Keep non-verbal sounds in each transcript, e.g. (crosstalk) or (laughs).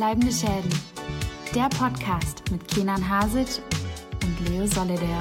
Bleibende Schäden. Der Podcast mit Kenan Hasic und Leo Solidaire.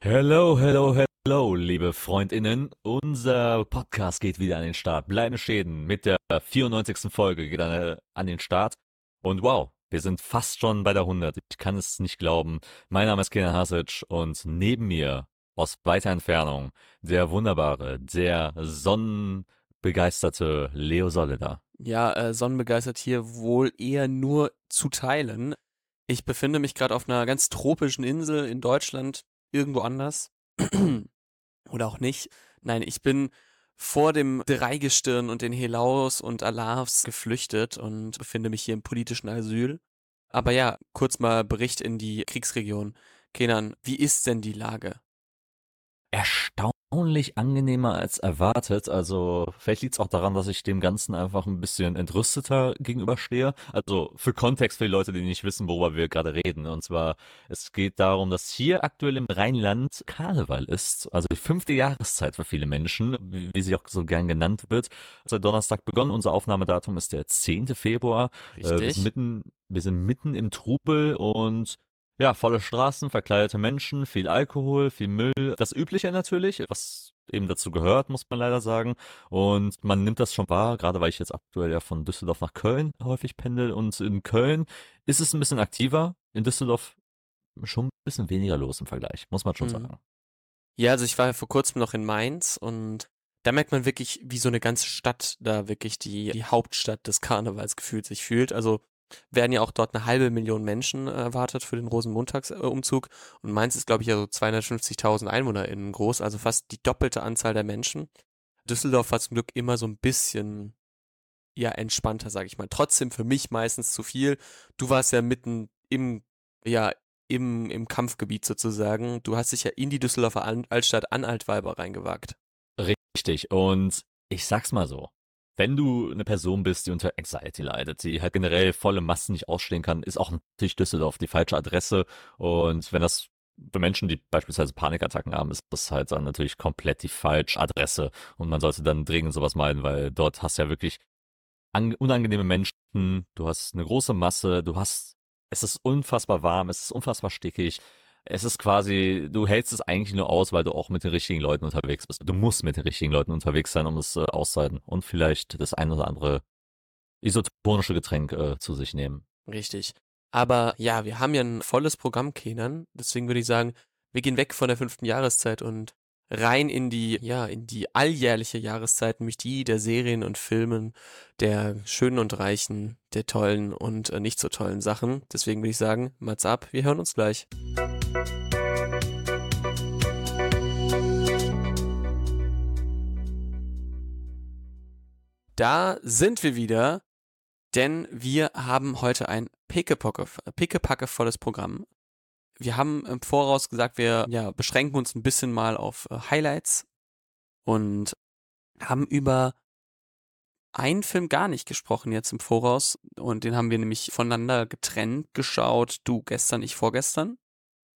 Hello, hello, hello, liebe Freundinnen. Unser Podcast geht wieder an den Start. Bleibende Schäden mit der 94. Folge geht an den Start. Und wow, wir sind fast schon bei der 100. Ich kann es nicht glauben. Mein Name ist Kenan Hasic und neben mir aus weiter Entfernung der wunderbare, der sonnenbegeisterte Leo Solida. Ja, äh, sonnenbegeistert hier wohl eher nur zu teilen. Ich befinde mich gerade auf einer ganz tropischen Insel in Deutschland, irgendwo anders. (clears throat) Oder auch nicht. Nein, ich bin vor dem Dreigestirn und den Helaus und Alavs geflüchtet und befinde mich hier im politischen Asyl. Aber ja, kurz mal Bericht in die Kriegsregion. Kenan, wie ist denn die Lage? Erstaunlich angenehmer als erwartet. Also vielleicht liegt es auch daran, dass ich dem Ganzen einfach ein bisschen entrüsteter gegenüberstehe. Also für Kontext für die Leute, die nicht wissen, worüber wir gerade reden. Und zwar, es geht darum, dass hier aktuell im Rheinland Karneval ist. Also die fünfte Jahreszeit für viele Menschen, wie, wie sie auch so gern genannt wird. Seit Donnerstag begonnen. Unser Aufnahmedatum ist der 10. Februar. Richtig. Äh, wir, sind mitten, wir sind mitten im Trubel und ja, volle Straßen, verkleidete Menschen, viel Alkohol, viel Müll. Das Übliche natürlich, was eben dazu gehört, muss man leider sagen. Und man nimmt das schon wahr, gerade weil ich jetzt aktuell ja von Düsseldorf nach Köln häufig pendel. Und in Köln ist es ein bisschen aktiver. In Düsseldorf schon ein bisschen weniger los im Vergleich, muss man schon Mhm. sagen. Ja, also ich war ja vor kurzem noch in Mainz und da merkt man wirklich, wie so eine ganze Stadt da wirklich die, die Hauptstadt des Karnevals gefühlt sich fühlt. Also werden ja auch dort eine halbe Million Menschen äh, erwartet für den Rosenmontagsumzug. Und Mainz ist, glaube ich, ja so 250.000 EinwohnerInnen groß, also fast die doppelte Anzahl der Menschen. Düsseldorf war zum Glück immer so ein bisschen, ja, entspannter, sage ich mal. Trotzdem für mich meistens zu viel. Du warst ja mitten im, ja, im, im Kampfgebiet sozusagen. Du hast dich ja in die Düsseldorfer Altstadt an Altweiber reingewagt. Richtig. Und ich sag's mal so. Wenn du eine Person bist, die unter Anxiety leidet, die halt generell volle Massen nicht ausstehen kann, ist auch natürlich Düsseldorf die falsche Adresse. Und wenn das für Menschen, die beispielsweise Panikattacken haben, ist das halt dann natürlich komplett die falsche Adresse. Und man sollte dann dringend sowas meiden, weil dort hast du ja wirklich an- unangenehme Menschen, du hast eine große Masse, du hast, es ist unfassbar warm, es ist unfassbar stickig. Es ist quasi, du hältst es eigentlich nur aus, weil du auch mit den richtigen Leuten unterwegs bist. Du musst mit den richtigen Leuten unterwegs sein, um es äh, auszuhalten. Und vielleicht das ein oder andere isotonische Getränk äh, zu sich nehmen. Richtig. Aber ja, wir haben ja ein volles Programm, Kenan. Deswegen würde ich sagen, wir gehen weg von der fünften Jahreszeit und rein in die, ja, in die alljährliche Jahreszeit, nämlich die der Serien und Filmen, der schönen und reichen, der tollen und äh, nicht so tollen Sachen. Deswegen würde ich sagen, Mats ab, wir hören uns gleich. Da sind wir wieder, denn wir haben heute ein pickepacke, pickepackevolles Programm. Wir haben im Voraus gesagt, wir ja, beschränken uns ein bisschen mal auf äh, Highlights und haben über einen Film gar nicht gesprochen jetzt im Voraus und den haben wir nämlich voneinander getrennt geschaut, du gestern, ich vorgestern.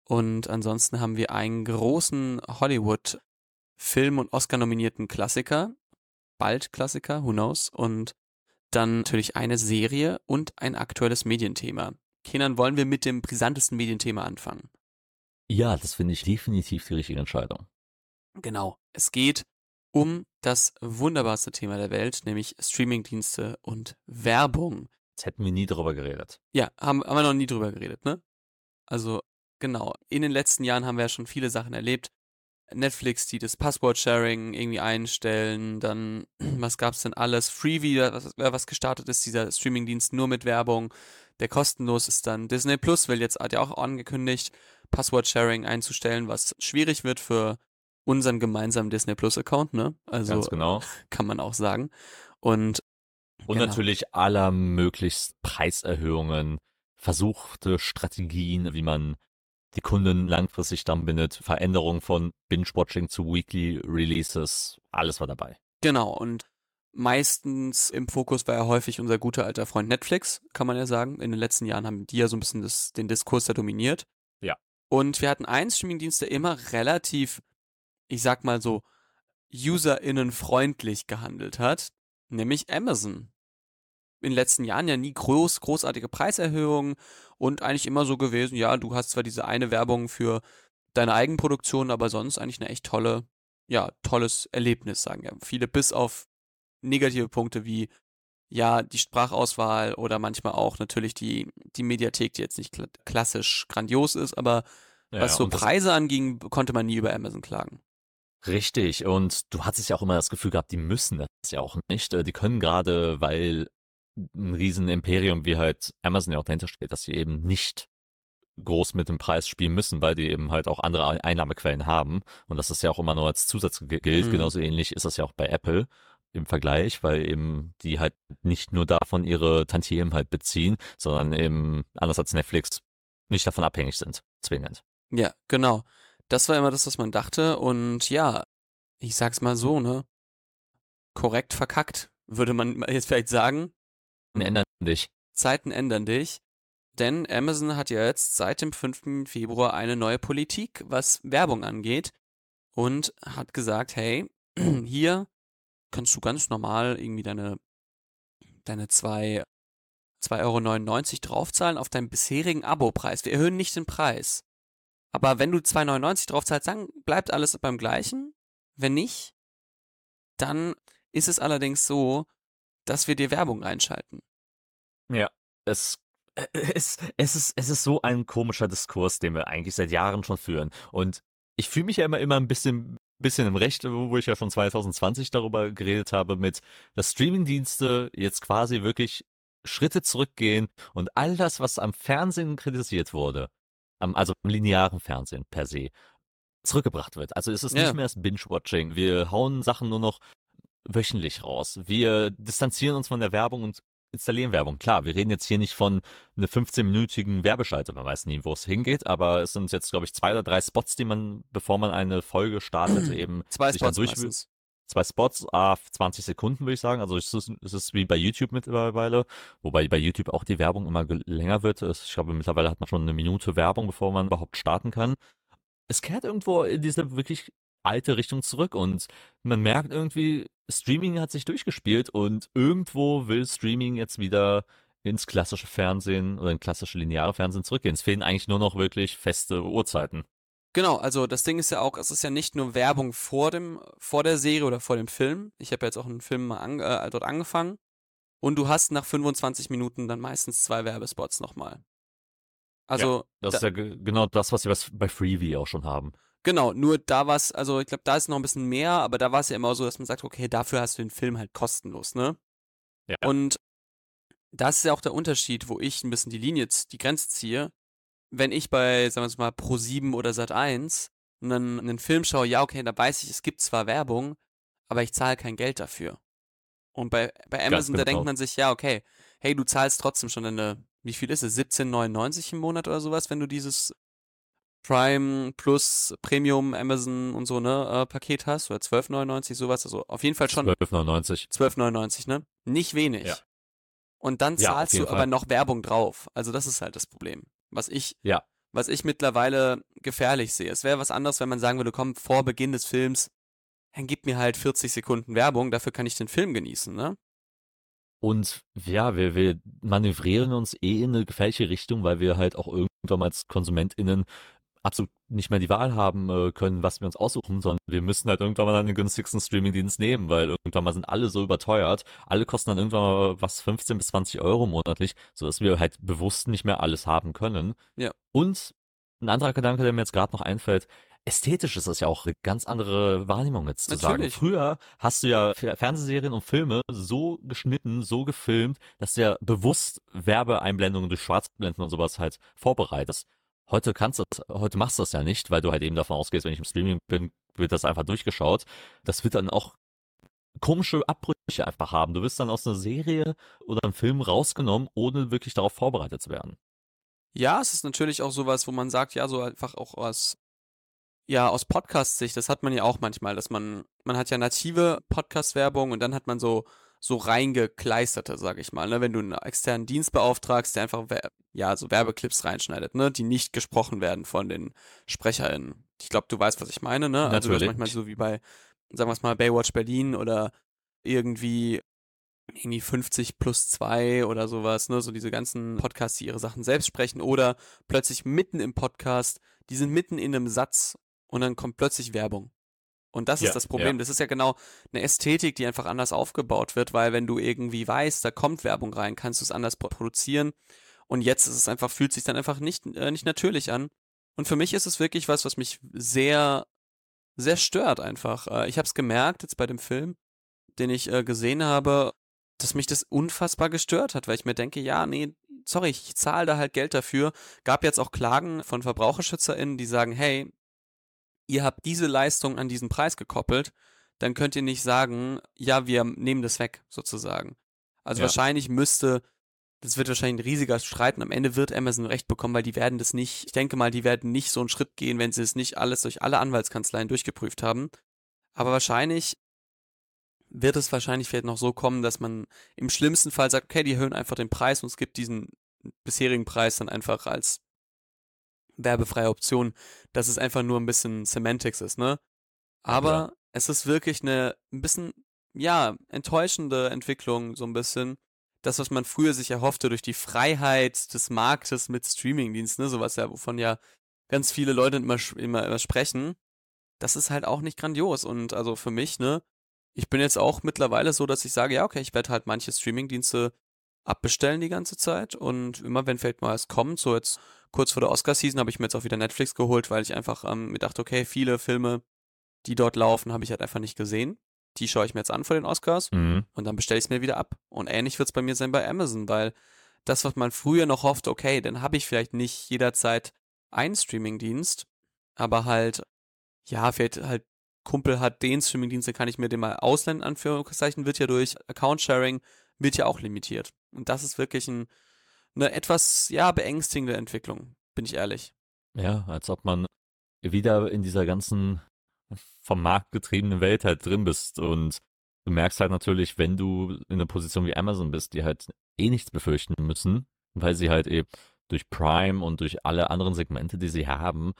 Und ansonsten haben wir einen großen Hollywood-Film und Oscar-nominierten Klassiker, bald Klassiker, who knows, und dann natürlich eine Serie und ein aktuelles Medienthema. Kenan, wollen wir mit dem brisantesten Medienthema anfangen? Ja, das finde ich definitiv die richtige Entscheidung. Genau. Es geht um das wunderbarste Thema der Welt, nämlich Streamingdienste und Werbung. Jetzt hätten wir nie drüber geredet. Ja, haben, haben wir noch nie drüber geredet, ne? Also, genau. In den letzten Jahren haben wir ja schon viele Sachen erlebt. Netflix, die das Passwort-Sharing irgendwie einstellen, dann, (clears throat) was gab's denn alles? Freevee, was, was gestartet ist, dieser Streamingdienst nur mit Werbung, der kostenlos ist dann. Disney Plus will jetzt, hat ja auch angekündigt, Passwort-Sharing einzustellen, was schwierig wird für unseren gemeinsamen Disney Plus-Account, ne? Also, Ganz genau. (laughs) kann man auch sagen. Und, Und Genau. natürlich aller möglichst Preiserhöhungen, versuchte Strategien, wie man die Kunden langfristig dann bindet, Veränderungen von Binge-Watching zu Weekly Releases, alles war dabei. genau, und meistens im Fokus war ja häufig unser guter alter Freund Netflix, kann man ja sagen. In den letzten Jahren haben die ja so ein bisschen das, den Diskurs da dominiert. Ja. Und wir hatten einen Streamingdienst, der immer relativ, ich sag mal so, UserInnen-freundlich gehandelt hat, nämlich Amazon. In den letzten Jahren ja nie groß, großartige Preiserhöhungen und eigentlich immer so gewesen, ja, du hast zwar diese eine Werbung für deine Eigenproduktion, aber sonst eigentlich eine echt tolle, ja, tolles Erlebnis, sagen ja viele, bis auf negative Punkte wie ja, die Sprachauswahl oder manchmal auch natürlich die, die Mediathek, die jetzt nicht klassisch grandios ist, aber ja, was so Preise anging, konnte man nie über Amazon klagen. Richtig, und du hattest ja auch immer das Gefühl gehabt, die müssen das ja auch nicht. Äh, die können gerade, weil ein riesen Imperium wie halt Amazon ja auch dahinter steht, dass sie eben nicht groß mit dem Preis spielen müssen, weil die eben halt auch andere Einnahmequellen haben. Und das ist ja auch immer nur als Zusatz gilt. Mhm. Genauso ähnlich ist das ja auch bei Apple im Vergleich, weil eben die halt nicht nur davon ihre Tantiemen halt beziehen, sondern eben anders als Netflix nicht davon abhängig sind, zwingend. Ja, genau. Das war immer das, was man dachte und ja, ich sag's mal so, ne? Korrekt verkackt, würde man jetzt vielleicht sagen. Zeiten ändern dich. Zeiten ändern dich. Denn Amazon hat ja jetzt seit dem 5. Februar eine neue Politik, was Werbung angeht. Und hat gesagt, hey, (clears throat) hier kannst du ganz normal irgendwie deine, deine 2,99 Euro draufzahlen auf deinen bisherigen Abopreis. Wir erhöhen nicht den Preis. Aber wenn du 2,99 draufzahlst, dann bleibt alles beim gleichen. Wenn nicht, dann ist es allerdings so, dass wir dir Werbung einschalten. Ja, es, es, es, ist, es ist so ein komischer Diskurs, den wir eigentlich seit Jahren schon führen. Und ich fühle mich ja immer, immer ein bisschen bisschen im Recht, wo ich ja schon 2020 darüber geredet habe, mit, dass Streamingdienste jetzt quasi wirklich Schritte zurückgehen und all das, was am Fernsehen kritisiert wurde, am, also am linearen Fernsehen per se, zurückgebracht wird. Also es ist ja. nicht mehr das Binge-Watching. Wir hauen Sachen nur noch wöchentlich raus. Wir distanzieren uns von der Werbung und installieren Werbung. Klar, wir reden jetzt hier nicht von einer 15-minütigen Werbeschalte. Man weiß nie, wo es hingeht, aber es sind jetzt, glaube ich, zwei oder drei Spots, die man, bevor man eine Folge startet, (clears throat) eben zwei sich Spots dann durch. Zwei Spots, ah, 20 Sekunden würde ich sagen. Also es ist, es ist wie bei YouTube mittlerweile, wobei bei YouTube auch die Werbung immer länger wird. Ich glaube, mittlerweile hat man schon eine Minute Werbung, bevor man überhaupt starten kann. Es kehrt irgendwo in diese wirklich alte Richtung zurück und man merkt irgendwie, Streaming hat sich durchgespielt und irgendwo will Streaming jetzt wieder ins klassische Fernsehen oder in klassische lineare Fernsehen zurückgehen. Es fehlen eigentlich nur noch wirklich feste Uhrzeiten. Genau, also das Ding ist ja auch, es ist ja nicht nur Werbung vor dem, vor der Serie oder vor dem Film. Ich habe jetzt auch einen Film mal an, äh, dort angefangen. Und du hast nach 25 Minuten dann meistens zwei Werbespots nochmal. Also. Ja, das da, ist ja genau das, was wir bei Freebie auch schon haben. Genau, nur da war es, also ich glaube, da ist noch ein bisschen mehr, aber da war es ja immer so, dass man sagt, okay, dafür hast du den Film halt kostenlos, ne? Ja. Und das ist ja auch der Unterschied, wo ich ein bisschen die Linie, die Grenze ziehe. Wenn ich bei, sagen wir mal, Pro7 oder Sat1 einen, einen Film schaue, ja, okay, da weiß ich, es gibt zwar Werbung, aber ich zahle kein Geld dafür. Und bei, bei Amazon, da denkt man sich, ja, okay, hey, du zahlst trotzdem schon eine, wie viel ist es, 17,99 im Monat oder sowas, wenn du dieses Prime plus Premium Amazon und so, ne, äh, Paket hast, oder 12,99, sowas, also auf jeden Fall schon. 12,99. 12,99, ne? Nicht wenig. Ja. Und dann zahlst ja, du Fall. aber noch Werbung drauf. Also das ist halt das Problem. Was ich, ja. was ich mittlerweile gefährlich sehe. Es wäre was anderes, wenn man sagen würde, komm, vor Beginn des Films, dann gib mir halt 40 Sekunden Werbung, dafür kann ich den Film genießen, ne? Und ja, wir, wir manövrieren uns eh in eine gefährliche Richtung, weil wir halt auch irgendwann als KonsumentInnen absolut nicht mehr die Wahl haben äh, können, was wir uns aussuchen, sondern wir müssen halt irgendwann mal den günstigsten Streamingdienst nehmen, weil irgendwann mal sind alle so überteuert. Alle kosten dann irgendwann mal was 15 bis 20 Euro monatlich, sodass wir halt bewusst nicht mehr alles haben können. Ja. Und ein anderer Gedanke, der mir jetzt gerade noch einfällt, ästhetisch ist das ja auch eine ganz andere Wahrnehmung jetzt zu Natürlich. sagen. Früher hast du ja Fernsehserien und Filme so geschnitten, so gefilmt, dass du ja bewusst Werbeeinblendungen durch Schwarzblenden und sowas halt vorbereitest. Heute kannst du heute machst du das ja nicht, weil du halt eben davon ausgehst, wenn ich im Streaming bin, wird das einfach durchgeschaut. Das wird dann auch komische Abbrüche einfach haben. Du wirst dann aus einer Serie oder einem Film rausgenommen, ohne wirklich darauf vorbereitet zu werden. Ja, es ist natürlich auch sowas, wo man sagt, ja, so einfach auch aus, ja, aus Podcast-Sicht, das hat man ja auch manchmal, dass man, man hat ja native Podcast-Werbung und dann hat man so, so reingekleisterte, sag ich mal, ne? wenn du einen externen Dienst beauftragst, der einfach ja, so Werbeclips reinschneidet, ne, die nicht gesprochen werden von den SprecherInnen. Ich glaube, du weißt, was ich meine, ne? Also das manchmal so wie bei, sagen wir es mal, Baywatch Berlin oder irgendwie irgendwie 50 plus 2 oder sowas, ne, so diese ganzen Podcasts, die ihre Sachen selbst sprechen oder plötzlich mitten im Podcast, die sind mitten in einem Satz und dann kommt plötzlich Werbung. Und das ja, ist das Problem. Ja. Das ist ja genau eine Ästhetik, die einfach anders aufgebaut wird, weil wenn du irgendwie weißt, da kommt Werbung rein, kannst du es anders produzieren. Und jetzt ist es einfach, fühlt sich dann einfach nicht, äh, nicht natürlich an. Und für mich ist es wirklich was, was mich sehr, sehr stört einfach. Äh, ich habe es gemerkt jetzt bei dem Film, den ich äh, gesehen habe, dass mich das unfassbar gestört hat, weil ich mir denke, ja, nee, sorry, ich zahle da halt Geld dafür. Gab jetzt auch Klagen von VerbraucherschützerInnen, die sagen, hey, ihr habt diese Leistung an diesen Preis gekoppelt, dann könnt ihr nicht sagen, ja, wir nehmen das weg, sozusagen. Also ja. wahrscheinlich müsste, das wird wahrscheinlich ein riesiger Streit und am Ende wird Amazon recht bekommen, weil die werden das nicht, ich denke mal, die werden nicht so einen Schritt gehen, wenn sie es nicht alles durch alle Anwaltskanzleien durchgeprüft haben. Aber wahrscheinlich wird es wahrscheinlich vielleicht noch so kommen, dass man im schlimmsten Fall sagt, okay, die erhöhen einfach den Preis und es gibt diesen bisherigen Preis dann einfach als werbefreie Option, dass es einfach nur ein bisschen Semantics ist, ne? Aber ja. es ist wirklich eine ein bisschen, ja, enttäuschende Entwicklung, so ein bisschen. Das, was man früher sich erhoffte durch die Freiheit des Marktes mit Streamingdiensten, ne, sowas ja, wovon ja ganz viele Leute immer, immer, immer sprechen, das ist halt auch nicht grandios. Und also für mich, ne, ich bin jetzt auch mittlerweile so, dass ich sage, ja, okay, ich werde halt manche Streamingdienste abbestellen die ganze Zeit und immer wenn vielleicht mal was kommt, so jetzt kurz vor der Oscar-Season habe ich mir jetzt auch wieder Netflix geholt, weil ich einfach ähm, mir dachte, okay, viele Filme, die dort laufen, habe ich halt einfach nicht gesehen. Die schaue ich mir jetzt an vor den Oscars mhm. und dann bestelle ich es mir wieder ab. Und ähnlich wird es bei mir sein bei Amazon, weil das, was man früher noch hoffte, okay, dann habe ich vielleicht nicht jederzeit einen Streamingdienst, aber halt, ja, vielleicht halt Kumpel hat den Streamingdienst, dann kann ich mir den mal ausleihen, Anführungszeichen, wird ja durch Account-Sharing, wird ja auch limitiert. Und das ist wirklich ein, eine etwas, ja, beängstigende Entwicklung, bin ich ehrlich. Ja, als ob man wieder in dieser ganzen vom Markt getriebenen Welt halt drin bist und du merkst halt natürlich, wenn du in einer Position wie Amazon bist, die halt eh nichts befürchten müssen, weil sie halt eben durch Prime und durch alle anderen Segmente, die sie haben,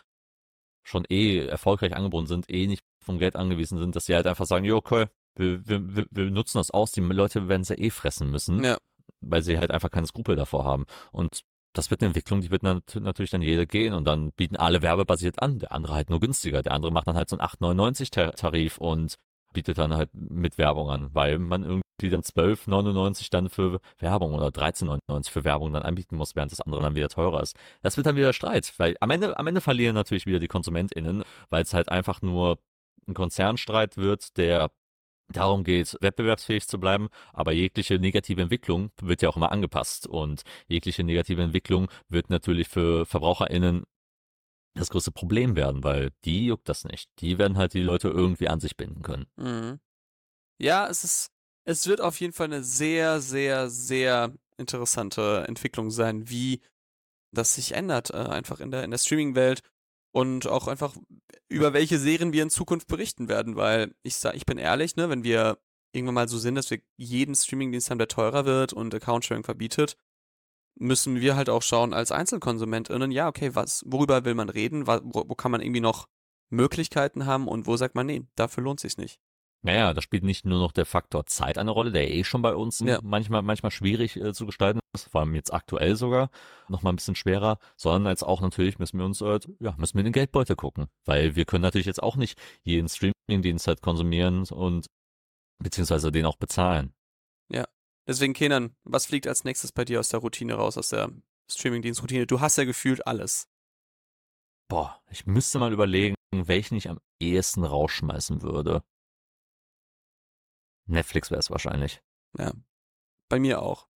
schon eh erfolgreich angebunden sind, eh nicht vom Geld angewiesen sind, dass sie halt einfach sagen, jo, okay, wir, wir, wir nutzen das aus, die Leute werden es ja eh fressen müssen. Ja weil sie halt einfach keine Skrupel davor haben. Und das wird eine Entwicklung, die wird natürlich dann jeder gehen und dann bieten alle werbebasiert an. Der andere halt nur günstiger. Der andere macht dann halt so einen 8,99 Tarif und bietet dann halt mit Werbung an, weil man irgendwie dann 12,99 dann für Werbung oder 13,99 für Werbung dann anbieten muss, während das andere dann wieder teurer ist. Das wird dann wieder Streit, weil am Ende, am Ende verlieren natürlich wieder die KonsumentInnen, weil es halt einfach nur ein Konzernstreit wird, der darum geht, wettbewerbsfähig zu bleiben, aber jegliche negative Entwicklung wird ja auch immer angepasst und jegliche negative Entwicklung wird natürlich für VerbraucherInnen das größte Problem werden, weil die juckt das nicht. Die werden halt die Leute irgendwie an sich binden können. Mhm. Ja, es ist, es wird auf jeden Fall eine sehr, sehr, sehr interessante Entwicklung sein, wie das sich ändert, äh, einfach in der, in der Streaming-Welt und auch einfach über welche Serien wir in Zukunft berichten werden, weil ich sag, ich bin ehrlich, ne, wenn wir irgendwann mal so sind, dass wir jeden Streamingdienst haben, der teurer wird und Account-Sharing verbietet, müssen wir halt auch schauen als EinzelkonsumentInnen, ja, okay, was, worüber will man reden, wo, wo kann man irgendwie noch Möglichkeiten haben und wo sagt man, nee, dafür lohnt sich's nicht. Naja, da spielt nicht nur noch der Faktor Zeit eine Rolle, der eh schon bei uns ja. manchmal, manchmal schwierig äh, zu gestalten ist, vor allem jetzt aktuell sogar, noch mal ein bisschen schwerer, sondern jetzt auch natürlich müssen wir uns, äh, ja, müssen wir in den Geldbeutel gucken, weil wir können natürlich jetzt auch nicht jeden Streaming-Dienst halt konsumieren und beziehungsweise den auch bezahlen. Ja, deswegen Kenan, was fliegt als nächstes bei dir aus der Routine raus, aus der Streaming-Dienst-Routine? Du hast ja gefühlt alles. Boah, ich müsste mal überlegen, welchen ich am ehesten rausschmeißen würde. Netflix wäre es wahrscheinlich. Ja. Bei mir auch.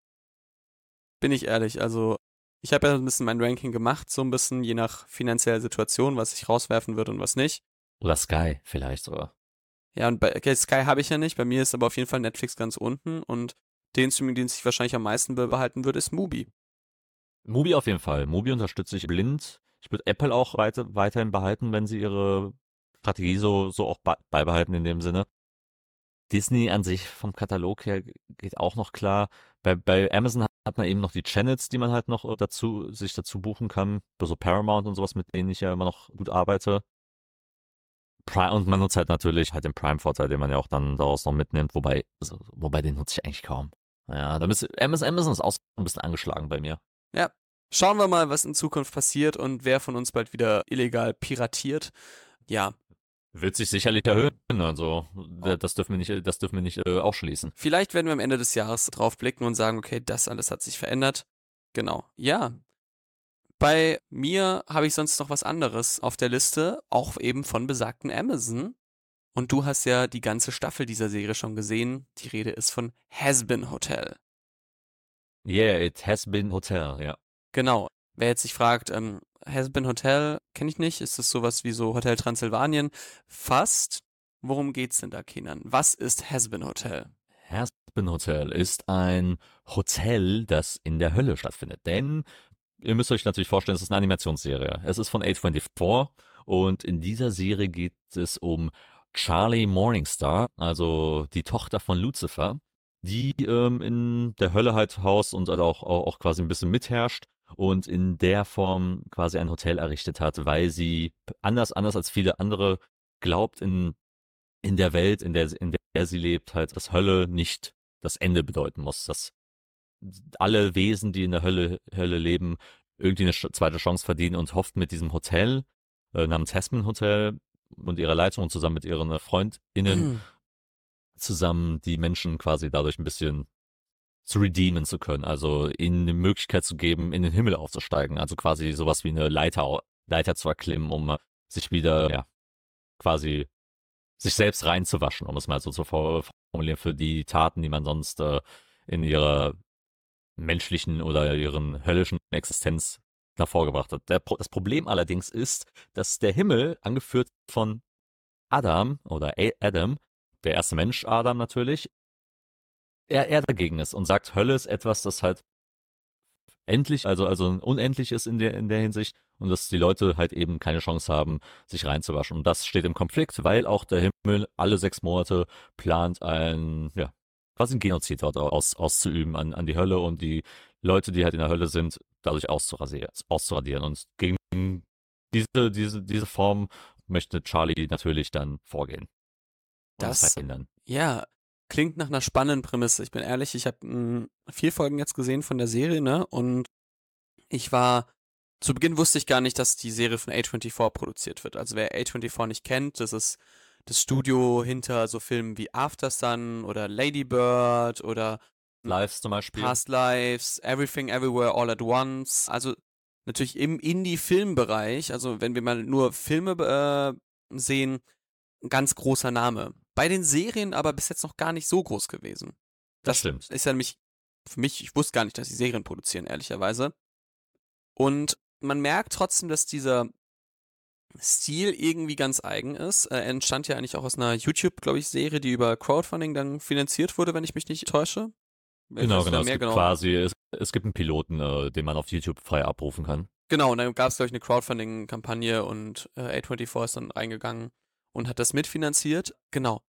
Bin ich ehrlich, also ich habe ja ein bisschen mein Ranking gemacht, so ein bisschen je nach finanzieller Situation, was ich rauswerfen würde und was nicht. Oder Sky vielleicht sogar. Ja, und bei okay, Sky habe ich ja nicht, bei mir ist aber auf jeden Fall Netflix ganz unten und den Streaming, den ich wahrscheinlich am meisten behalten würde, ist Mubi. Mubi auf jeden Fall. Mubi unterstütze ich blind. Ich würde Apple auch weiter, weiterhin behalten, wenn sie ihre Strategie so, so auch beibehalten in dem Sinne. Disney an sich vom Katalog her geht auch noch klar. Bei, bei Amazon hat man eben noch die Channels, die man halt noch dazu, sich dazu buchen kann. So Paramount und sowas, mit denen ich ja immer noch gut arbeite. Prime, und man nutzt halt natürlich halt den Prime-Vorteil, den man ja auch dann daraus noch mitnimmt, wobei, also, wobei den nutze ich eigentlich kaum. Ja, da ist, Amazon, Amazon ist auch ein bisschen angeschlagen bei mir. Ja. Schauen wir mal, was in Zukunft passiert und wer von uns bald wieder illegal piratiert. Ja, wird sich sicherlich erhöhen, also das dürfen wir nicht, das dürfen wir nicht äh, ausschließen. Vielleicht werden wir am Ende des Jahres drauf blicken und sagen, okay, das alles hat sich verändert. Genau. Ja. Bei mir habe ich sonst noch was anderes auf der Liste, auch eben von besagten Amazon. Und du hast ja die ganze Staffel dieser Serie schon gesehen. Die Rede ist von Has Been Hotel. Yeah, it has been Hotel, ja. Genau. Wer jetzt sich fragt, ähm, Hasbin Hotel kenne ich nicht. Ist das sowas wie so Hotel Transsilvanien? Fast. Worum geht's denn da, Kenan? Was ist Hasbin Hotel? Hasbin Hotel ist ein Hotel, das in der Hölle stattfindet. Denn ihr müsst euch natürlich vorstellen, es ist eine Animationsserie. Es ist von A24 und in dieser Serie geht es um Charlie Morningstar, also die Tochter von Lucifer, die ähm, in der Hölle halt haust und halt auch, auch, auch quasi ein bisschen mitherrscht und in der Form quasi ein Hotel errichtet hat, weil sie anders, anders als viele andere glaubt in, in der Welt, in der, in der sie lebt, halt, dass Hölle nicht das Ende bedeuten muss, dass alle Wesen, die in der Hölle, Hölle leben, irgendwie eine zweite Chance verdienen und hofft mit diesem Hotel äh, namens Hesman Hotel und ihrer Leitung und zusammen mit ihren FreundInnen mhm. zusammen die Menschen quasi dadurch ein bisschen zu redeemen zu können, also ihnen eine Möglichkeit zu geben, in den Himmel aufzusteigen, also quasi sowas wie eine Leiter, Leiter zu erklimmen, um sich wieder, ja, quasi sich selbst reinzuwaschen, um es mal so zu formulieren, für die Taten, die man sonst äh, in ihrer menschlichen oder ihren höllischen Existenz davor gebracht hat. Der, das Problem allerdings ist, dass der Himmel, angeführt von Adam oder Adam, der erste Mensch Adam natürlich, er, er dagegen ist und sagt, Hölle ist etwas, das halt endlich, also, also unendlich ist in der, in der Hinsicht und dass die Leute halt eben keine Chance haben, sich reinzuwaschen. Und das steht im Konflikt, weil auch der Himmel alle sechs Monate plant ein, ja, quasi ein Genozid dort aus, auszuüben an, an die Hölle und die Leute, die halt in der Hölle sind, dadurch auszuradieren. auszuradieren. Und gegen diese, diese, diese Form möchte Charlie natürlich dann vorgehen. Das, das verhindern. Ja, klingt nach einer spannenden Prämisse. Ich bin ehrlich, ich habe hm, vier Folgen jetzt gesehen von der Serie, ne? Und ich war zu Beginn wusste ich gar nicht, dass die Serie von A24 produziert wird. Also wer A24 nicht kennt, das ist das Studio hinter so Filmen wie After Sun oder Lady Bird oder Lives zum Beispiel. Past Lives, Everything Everywhere All at Once. Also natürlich im Indie-Filmbereich, also wenn wir mal nur Filme äh, sehen, ein ganz großer Name. Bei den Serien aber bis jetzt noch gar nicht so groß gewesen. Das, das stimmt. Ist ja nämlich für mich, ich wusste gar nicht, dass sie Serien produzieren, ehrlicherweise. Und man merkt trotzdem, dass dieser Stil irgendwie ganz eigen ist. Er entstand ja eigentlich auch aus einer YouTube, glaube ich, Serie, die über Crowdfunding dann finanziert wurde, wenn ich mich nicht täusche. Genau, genau. Es gibt genau. quasi, es, es, gibt einen Piloten, äh, den man auf YouTube frei abrufen kann. Genau, und dann gab es, glaube ich, eine Crowdfunding-Kampagne und äh, A24 ist dann reingegangen und hat das mitfinanziert. Genau.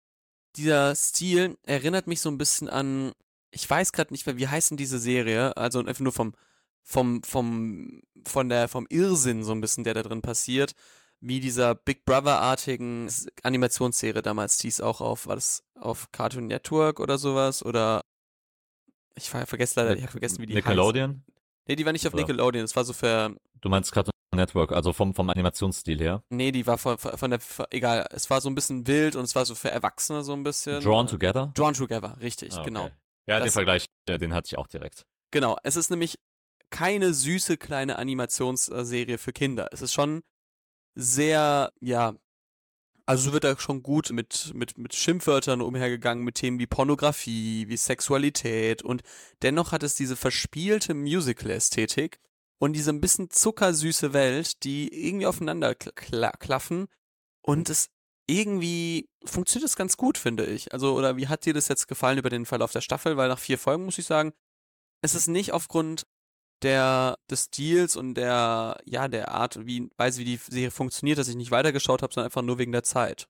Dieser Stil erinnert mich so ein bisschen an, ich weiß gerade nicht mehr, wie heißt denn diese Serie? Also einfach nur vom, vom, vom, von der, vom Irrsinn so ein bisschen, der da drin passiert. Wie dieser Big Brother-artigen Animationsserie damals, die ist auch auf, war das auf Cartoon Network oder sowas? Oder ich vergesse leider, ich habe vergessen, wie die Nickelodeon? Heißt. Nee, die war nicht auf Nickelodeon, das war so für. Du meinst Cartoon Network, also vom, vom Animationsstil her? Nee, die war von, von der, egal, es war so ein bisschen wild und es war so für Erwachsene so ein bisschen. Drawn Together? Drawn Together, richtig, ah, okay. genau. Ja, das, den Vergleich, den hatte ich auch direkt. Genau, es ist nämlich keine süße kleine Animationsserie für Kinder. Es ist schon sehr, ja, also wird da schon gut mit, mit, mit Schimpfwörtern umhergegangen, mit Themen wie Pornografie, wie Sexualität und dennoch hat es diese verspielte Musical-Ästhetik und diese ein bisschen zuckersüße Welt, die irgendwie aufeinander kla klaffen und es irgendwie funktioniert es ganz gut, finde ich. Also, oder wie hat dir das jetzt gefallen über den Verlauf der Staffel? Weil nach vier Folgen muss ich sagen, es ist nicht aufgrund der des Stils und der ja der Art wie Weise wie die Serie funktioniert, dass ich nicht weitergeschaut habe, sondern einfach nur wegen der Zeit.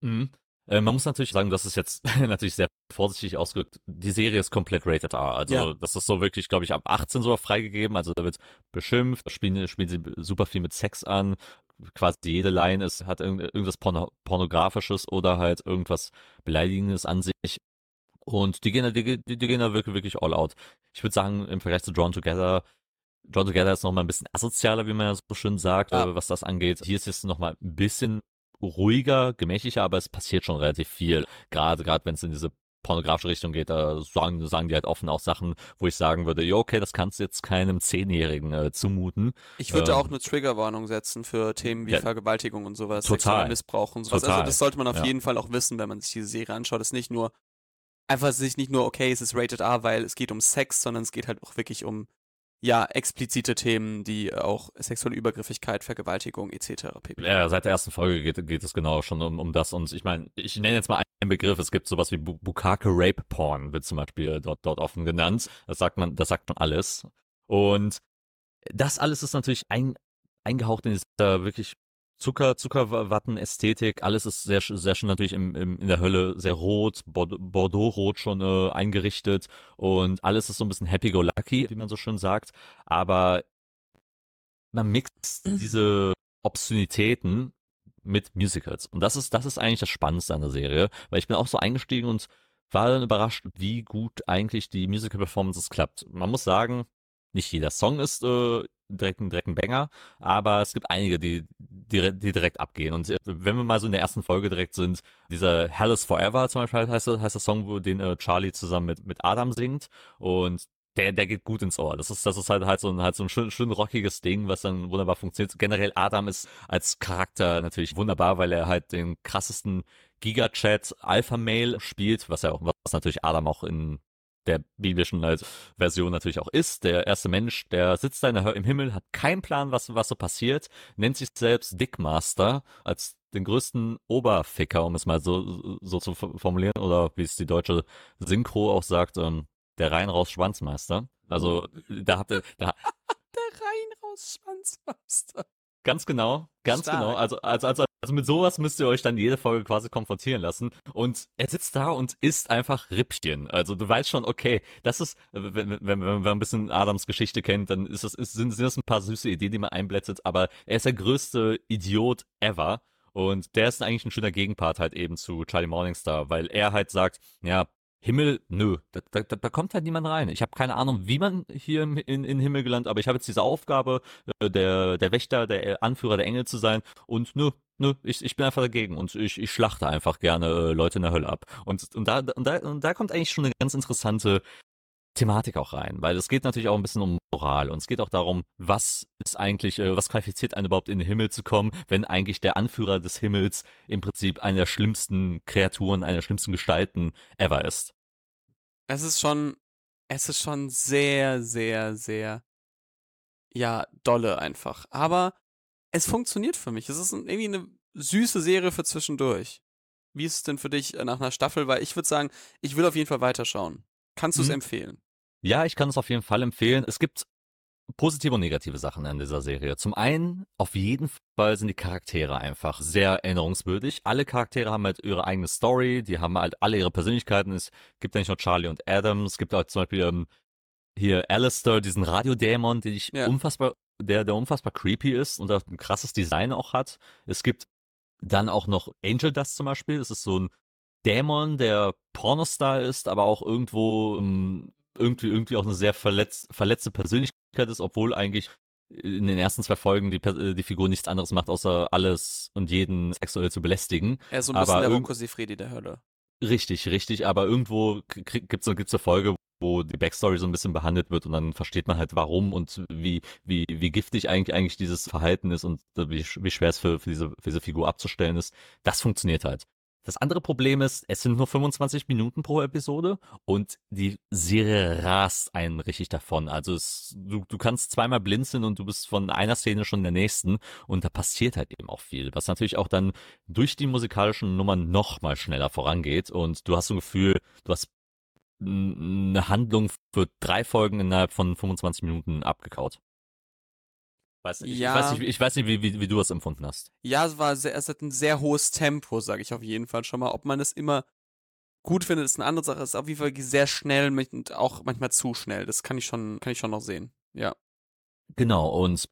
Mhm. Äh, man muss natürlich sagen, das ist jetzt (laughs) natürlich sehr vorsichtig ausgedrückt. Die Serie ist komplett rated R. Also Ja. das ist so wirklich, glaube ich, ab 18 sogar freigegeben. Also da wird beschimpft, da spielen, spielen sie super viel mit Sex an. Quasi jede Line ist, hat irgend- irgendwas Porno Pornografisches oder halt irgendwas Beleidigendes an sich. Und die gehen, da- die, die, die gehen da wirklich, wirklich all out. Ich würde sagen, im Vergleich zu Drawn Together, Drawn Together ist noch mal ein bisschen asozialer, wie man ja so schön sagt, Ja. äh, was das angeht. Hier ist es noch mal ein bisschen ruhiger, gemächlicher, aber es passiert schon relativ viel. Gerade, gerade wenn es in diese pornografische Richtung geht, da sagen, sagen die halt offen auch Sachen, wo ich sagen würde, ja, okay, das kannst du jetzt keinem Zehnjährigen äh, zumuten. Ich würde Ähm, auch eine Triggerwarnung setzen für Themen wie Ja. Vergewaltigung und sowas, Total. Missbrauch und sowas. Total. Also das sollte man auf Ja. jeden Fall auch wissen, wenn man sich diese Serie anschaut. Es ist nicht nur einfach sich nicht nur okay, es ist rated R, weil es geht um Sex, sondern es geht halt auch wirklich um ja explizite Themen, die auch sexuelle Übergriffigkeit, Vergewaltigung etc. pp. Ja, seit der ersten Folge geht, geht es genau schon um, um das. Und ich meine, ich nenne jetzt mal einen Begriff. Es gibt sowas wie Bu- Bukake Rape Porn, wird zum Beispiel dort, dort offen genannt. Das sagt man, das sagt schon alles. Und das alles ist natürlich ein, eingehaucht in dieser wirklich Zucker, Zuckerwatten-Ästhetik. Alles ist sehr, sehr schön natürlich im, im, in der Hölle sehr rot, Bordeaux- Bordeaux-rot schon äh, eingerichtet und alles ist so ein bisschen happy-go-lucky, wie man so schön sagt. Aber man mixt (clears throat) diese Obszönitäten mit Musicals. Und das ist, das ist eigentlich das Spannendste an der Serie, weil ich bin auch so eingestiegen und war dann überrascht, wie gut eigentlich die Musical-Performances klappt. Man muss sagen, nicht jeder Song ist äh, direkt, ein, direkt ein Banger, aber es gibt einige, die, die, die direkt abgehen. Und äh, wenn wir mal so in der ersten Folge direkt sind, dieser Hell is Forever zum Beispiel heißt, der- heißt der Song, wo den äh, Charlie zusammen mit, mit Adam singt und der, der geht gut ins Ohr. Das ist, das ist halt, halt so ein, halt so ein schön, schön rockiges Ding, was dann wunderbar funktioniert. Generell Adam ist als Charakter natürlich wunderbar, weil er halt den krassesten Giga-Chat Alpha-Mail spielt, was ja auch, was natürlich Adam auch in der biblischen Version natürlich auch ist. Der erste Mensch, der sitzt da im Himmel, hat keinen Plan, was, was so passiert, nennt sich selbst Dickmaster als den größten Oberficker, um es mal so, so zu formulieren, oder wie es die deutsche Synchro auch sagt, ähm, der rein raus Schwanzmeister. Also da habt ihr, da, (laughs) Der rein raus Schwanzmaster. Ganz genau, ganz Stark. genau. Also, also, also, also mit sowas müsst ihr euch dann jede Folge quasi konfrontieren lassen. Und er sitzt da und isst einfach Rippchen. Also du weißt schon, okay, das ist, wenn, wenn, wenn, man ein bisschen Adams Geschichte kennt, dann ist das, ist, sind, sind das ein paar süße Ideen, die man einblättert, aber er ist der größte Idiot ever. Und der ist eigentlich ein schöner Gegenpart halt eben zu Charlie Morningstar, weil er halt sagt, ja, Himmel, nö, da, da, da kommt halt niemand rein. Ich habe keine Ahnung, wie man hier in, in Himmel gelandet, aber ich habe jetzt diese Aufgabe, äh, der, der Wächter, der Anführer der Engel zu sein und nö, nö, ich, ich bin einfach dagegen und ich, ich schlachte einfach gerne äh, Leute in der Hölle ab. Und, und, da, und, da, und da kommt eigentlich schon eine ganz interessante Thematik auch rein, weil es geht natürlich auch ein bisschen um Moral und es geht auch darum, was ist eigentlich, äh, was qualifiziert einen überhaupt in den Himmel zu kommen, wenn eigentlich der Anführer des Himmels im Prinzip eine der schlimmsten Kreaturen, eine der schlimmsten Gestalten ever ist. Es ist schon, es ist schon sehr, sehr, sehr, ja, dolle einfach. Aber es funktioniert für mich. Es ist irgendwie eine süße Serie für zwischendurch. Wie ist es denn für dich äh, nach einer Staffel? Weil ich würde sagen, ich will auf jeden Fall weiterschauen. Kannst du es Mhm. empfehlen? Ja, ich kann es auf jeden Fall empfehlen. Es gibt positive und negative Sachen an dieser Serie. Zum einen, auf jeden Fall sind die Charaktere einfach sehr erinnerungswürdig. Alle Charaktere haben halt ihre eigene Story, die haben halt alle ihre Persönlichkeiten. Es gibt ja nicht nur Charlie und Adam, es gibt auch zum Beispiel ähm, hier Alistair, diesen Radiodämon, den ich Ja. unfassbar, der, der unfassbar creepy ist und auch ein krasses Design auch hat. Es gibt dann auch noch Angel Dust zum Beispiel. Das ist so ein Dämon, der Pornostar ist, aber auch irgendwo ähm, irgendwie irgendwie auch eine sehr verletz, verletzte Persönlichkeit ist, obwohl eigentlich in den ersten zwei Folgen die, äh, die Figur nichts anderes macht, außer alles und jeden sexuell zu belästigen. Er ist so ein Aber bisschen der Rocco Sifredi der Hölle. Richtig, richtig, aber irgendwo gibt's gibt's eine Folge, wo die Backstory so ein bisschen behandelt wird und dann versteht man halt warum und wie wie wie giftig eigentlich eigentlich dieses Verhalten ist und wie, wie schwer es für, für diese für diese Figur abzustellen ist. Das funktioniert halt. Das andere Problem ist, es sind nur 25 Minuten pro Episode und die Serie rast einen richtig davon. Also es, du, du kannst zweimal blinzeln und du bist von einer Szene schon in der nächsten und da passiert halt eben auch viel, was natürlich auch dann durch die musikalischen Nummern noch mal schneller vorangeht und du hast so ein Gefühl, du hast eine Handlung für drei Folgen innerhalb von 25 Minuten abgekaut. Weiß nicht, Ja. Ich weiß nicht, ich weiß nicht wie, wie, wie du das empfunden hast. Ja, es war sehr, es hat ein sehr hohes Tempo, sage ich auf jeden Fall schon mal. Ob man es immer gut findet, ist eine andere Sache. Es ist auf jeden Fall sehr schnell und auch manchmal zu schnell. Das kann ich schon, kann ich schon noch sehen. Ja. Genau, und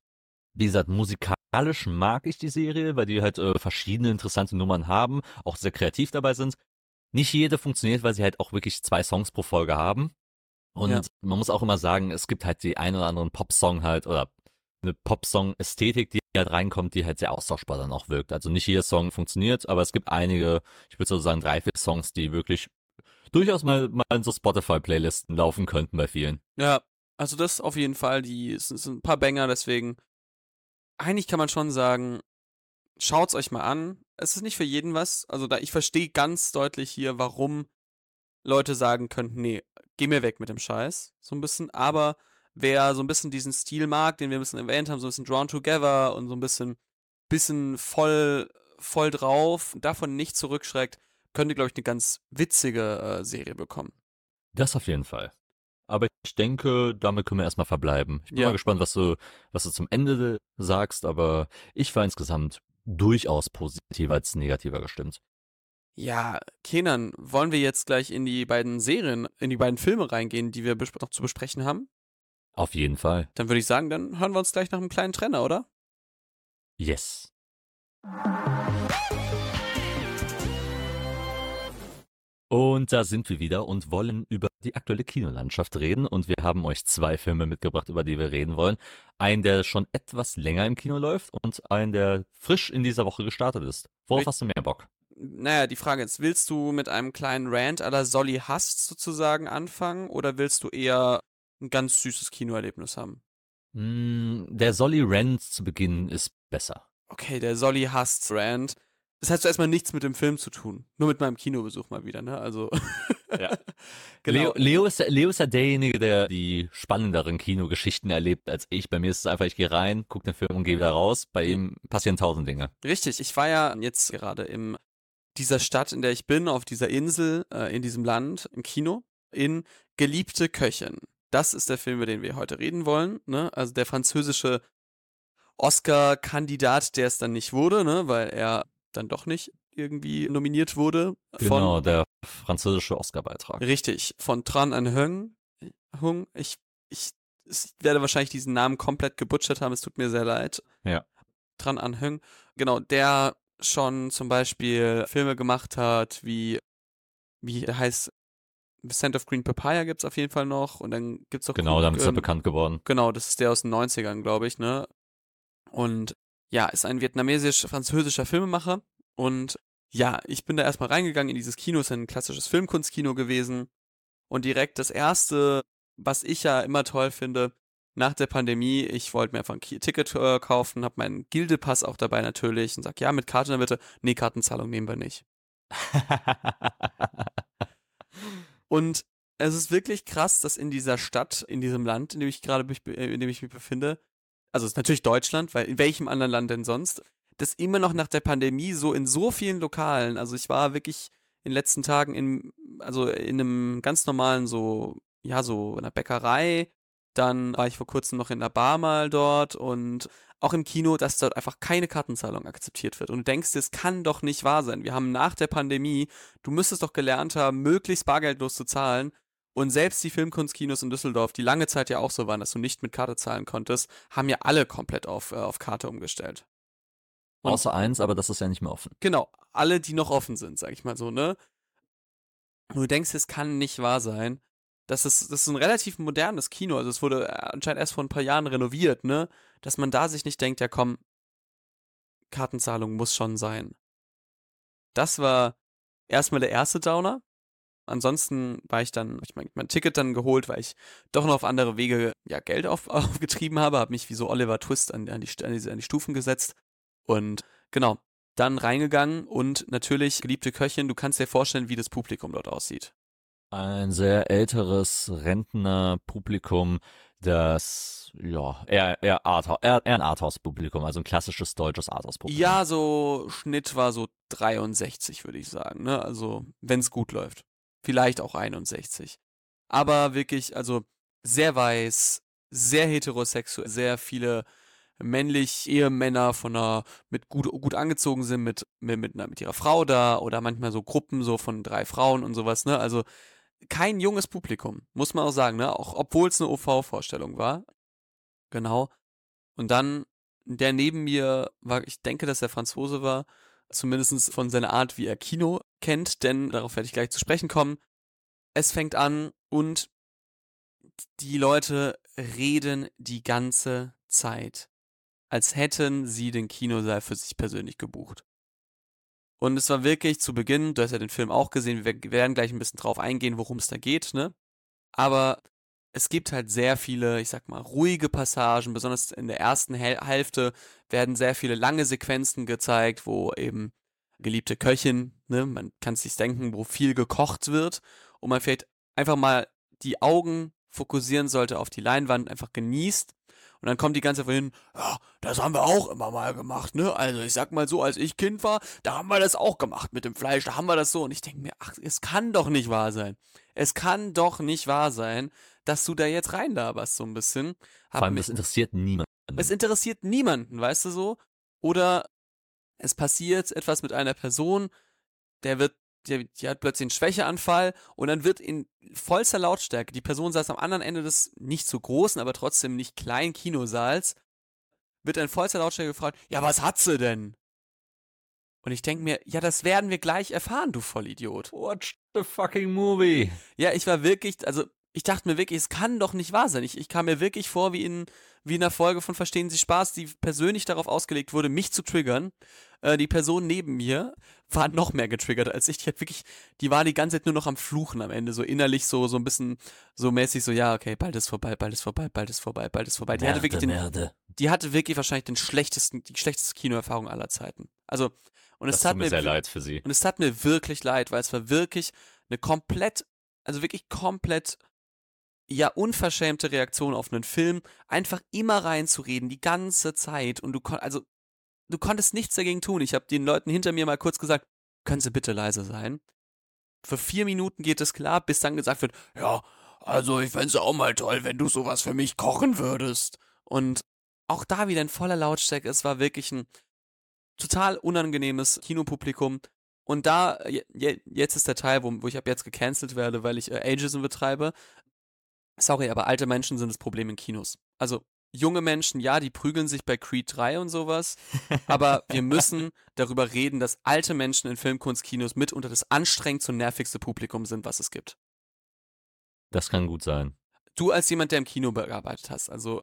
wie gesagt, musikalisch mag ich die Serie, weil die halt äh, verschiedene interessante Nummern haben, auch sehr kreativ dabei sind. Nicht jede funktioniert, weil sie halt auch wirklich zwei Songs pro Folge haben. Und Ja. man muss auch immer sagen, es gibt halt die ein oder anderen Popsong halt oder eine Popsong-Ästhetik, die halt reinkommt, die halt sehr austauschbar dann auch wirkt. Also nicht jeder Song funktioniert, aber es gibt einige, ich würde so sagen drei, vier Songs, die wirklich durchaus mal, mal in so Spotify-Playlisten laufen könnten bei vielen. Ja, also das auf jeden Fall, die es sind ein paar Banger, deswegen eigentlich kann man schon sagen, schaut's euch mal an. Es ist nicht für jeden was, also da ich verstehe ganz deutlich hier, warum Leute sagen könnten, nee, geh mir weg mit dem Scheiß, so ein bisschen, aber wer so ein bisschen diesen Stil mag, den wir ein bisschen erwähnt haben, so ein bisschen Drawn Together und so ein bisschen bisschen voll voll drauf, davon nicht zurückschreckt, könnte glaube ich eine ganz witzige äh, Serie bekommen. Das auf jeden Fall. Aber ich denke, damit können wir erstmal verbleiben. Ich bin Ja. mal gespannt, was du, was du zum Ende sagst, aber ich war insgesamt durchaus positiver als negativer gestimmt. Ja, Kenan, wollen wir jetzt gleich in die beiden Serien, in die beiden Filme reingehen, die wir noch zu besprechen haben? Auf jeden Fall. Dann würde ich sagen, dann hören wir uns gleich nach einem kleinen Trenner, oder? Yes. Und da sind wir wieder und wollen über die aktuelle Kinolandschaft reden. Und wir haben euch zwei Filme mitgebracht, über die wir reden wollen. Einen, der schon etwas länger im Kino läuft und einen, der frisch in dieser Woche gestartet ist. Worauf Richt- hast du mehr Bock? Naja, die Frage ist, willst du mit einem kleinen Rant aller Solly Hast sozusagen anfangen oder willst du eher ein ganz süßes Kinoerlebnis haben? Hm, der Solly Rand zu Beginn ist besser. Okay, der Solly Hast Rant. Das hat erstmal nichts mit dem Film zu tun. Nur mit meinem Kinobesuch mal wieder, ne? Also. (laughs) Ja. genau. Leo, Leo, ist, Leo ist ja derjenige, der die spannenderen Kinogeschichten erlebt als ich. Bei mir ist es einfach, ich gehe rein, gucke den Film und gehe wieder raus. Bei ihm passieren tausend Dinge. Richtig, ich war ja jetzt gerade in dieser Stadt, in der ich bin, auf dieser Insel, äh, in diesem Land, im Kino, in Geliebte Köchin. Das ist der Film, über den wir heute reden wollen. Ne? Also der französische Oscar-Kandidat, der es dann nicht wurde, ne? weil er dann doch nicht irgendwie nominiert wurde. Genau, Von, der französische Oscar-Beitrag. richtig, von Tran An Hung. Hung. Ich, ich, ich werde wahrscheinlich diesen Namen komplett gebutschert haben, es tut mir sehr leid. Ja. Tran An Hung. Genau, der schon zum Beispiel Filme gemacht hat, wie, wie der heißt, Scent of Green Papaya gibt's auf jeden Fall noch und dann gibt's auch Genau, damit ist er ähm, bekannt geworden. Genau, das ist der aus den 90ern, glaube ich, ne? Und ja, ist ein vietnamesisch-französischer Filmemacher. Und ja, ich bin da erstmal reingegangen in dieses Kino, ist ein klassisches Filmkunstkino gewesen. Und direkt das erste, was ich ja immer toll finde, nach der Pandemie, ich wollte mir einfach ein Ticket äh, kaufen, habe meinen Gildepass auch dabei natürlich und sag, ja, mit Karte dann bitte. Nee, Kartenzahlung nehmen wir nicht. (laughs) Und es ist wirklich krass, dass in dieser Stadt, in diesem Land, in dem ich gerade mich, äh, in dem ich mich befinde, also es ist natürlich Deutschland, weil in welchem anderen Land denn sonst, das immer noch nach der Pandemie so in so vielen Lokalen, also ich war wirklich in den letzten Tagen in, also in einem ganz normalen so, ja, so einer Bäckerei, dann war ich vor kurzem noch in der Bar mal dort und auch im Kino, dass dort einfach keine Kartenzahlung akzeptiert wird. Und du denkst, das kann doch nicht wahr sein. Wir haben nach der Pandemie, du müsstest doch gelernt haben, möglichst bargeldlos zu zahlen. Und selbst die Filmkunstkinos in Düsseldorf, die lange Zeit ja auch so waren, dass du nicht mit Karte zahlen konntest, haben ja alle komplett auf, äh, auf Karte umgestellt. Und- Außer eins, aber das ist ja nicht mehr offen. Genau, alle, die noch offen sind, sag ich mal so, ne? Und du denkst, es kann nicht wahr sein. Das ist, das ist ein relativ modernes Kino, also es wurde äh, anscheinend erst vor ein paar Jahren renoviert, ne? Dass man da sich nicht denkt, ja komm, Kartenzahlung muss schon sein. Das war erstmal der erste Downer. Ansonsten war ich dann, ich mein, mein Ticket dann geholt, weil ich doch noch auf andere Wege ja Geld auf, (laughs) aufgetrieben habe, habe mich wie so Oliver Twist an, an, die, an, die, an die Stufen gesetzt und genau, dann reingegangen und natürlich, geliebte Köchin, du kannst dir vorstellen, wie das Publikum dort aussieht. Ein sehr älteres Rentnerpublikum, das, ja, eher, eher, Arthouse, eher, eher ein Arthouse-Publikum, also ein klassisches deutsches Arthouse-Publikum. Ja, so Schnitt war so 63, würde ich sagen, ne? Also, wenn's gut läuft. Vielleicht auch 61. Aber wirklich, also sehr weiß, sehr heterosexuell, sehr viele männlich Ehemänner von einer, mit gut, gut angezogen sind, mit, mit, mit, mit ihrer Frau da oder manchmal so Gruppen so von drei Frauen und sowas, ne? Also kein junges Publikum, muss man auch sagen, ne? Auch obwohl es eine OV-Vorstellung war. Genau. Und dann, der neben mir war, ich denke, dass er Franzose war, zumindest von seiner Art, wie er Kino kennt, denn darauf werde ich gleich zu sprechen kommen. Es fängt an und die Leute reden die ganze Zeit, als hätten sie den Kinosaal für sich persönlich gebucht. Und es war wirklich zu Beginn, du hast ja den Film auch gesehen, wir werden gleich ein bisschen drauf eingehen, worum es da geht, ne? Aber es gibt halt sehr viele, ich sag mal, ruhige Passagen, besonders in der ersten Hälfte werden sehr viele lange Sequenzen gezeigt, wo eben geliebte Köchin, ne, man kann sich denken, wo viel gekocht wird und man vielleicht einfach mal die Augen fokussieren sollte auf die Leinwand, einfach genießt. Und dann kommt die ganze Zeit hin, ja, das haben wir auch immer mal gemacht, ne? Also ich sag mal so, als ich Kind war, da haben wir das auch gemacht mit dem Fleisch, da haben wir das so. Und ich denke mir, ach, es kann doch nicht wahr sein. Es kann doch nicht wahr sein, dass du da jetzt reinlaberst, so ein bisschen. Hab Vor allem, es interessiert niemanden. Es interessiert niemanden, weißt du so? Oder es passiert etwas mit einer Person, der wird die, die, hat plötzlich einen Schwächeanfall und dann wird in vollster Lautstärke, die Person saß am anderen Ende des nicht so großen, aber trotzdem nicht kleinen Kinosaals, wird in vollster Lautstärke gefragt, ja, was hat sie denn? Und ich denke mir, ja, das werden wir gleich erfahren, du Vollidiot. Watch the fucking movie. Ja, ich war wirklich, also ich dachte mir wirklich, es kann doch nicht wahr sein. Ich, ich kam mir wirklich vor wie in, wie in einer Folge von Verstehen Sie Spaß, die persönlich darauf ausgelegt wurde, mich zu triggern. Äh, die Person neben mir war noch mehr getriggert als ich. Die hat wirklich, die war die ganze Zeit nur noch am Fluchen am Ende, so innerlich so, so ein bisschen so mäßig so, ja, okay, bald ist vorbei, bald ist vorbei, bald ist vorbei, bald ist vorbei. Die Merde, hatte wirklich den, Merde. die hatte wirklich wahrscheinlich den schlechtesten, die schlechteste Kinoerfahrung aller Zeiten. Also, und es Das tat tut mir sehr leid für sie. und es tat mir wirklich leid, weil es war wirklich eine komplett, also wirklich komplett, ja, unverschämte Reaktion auf einen Film, einfach immer reinzureden, die ganze Zeit. Und du kon also, du konntest nichts dagegen tun. Ich habe den Leuten hinter mir mal kurz gesagt, können Sie bitte leise sein? Für vier Minuten geht es klar, bis dann gesagt wird, ja, also ich fände es auch mal toll, wenn du sowas für mich kochen würdest. Und auch da wieder in voller Lautstärke, es war wirklich ein total unangenehmes Kinopublikum. Und da, je, je, jetzt ist der Teil, wo, wo ich ab jetzt gecancelt werde, weil ich äh, Ageism betreibe. Sorry, aber alte Menschen sind das Problem in Kinos. Also junge Menschen, ja, die prügeln sich bei Creed 3 und sowas, aber wir müssen (laughs) darüber reden, dass alte Menschen in Filmkunstkinos mitunter das anstrengendste und nervigste Publikum sind, was es gibt. Das kann gut sein. Du als jemand, der im Kino gearbeitet hast, also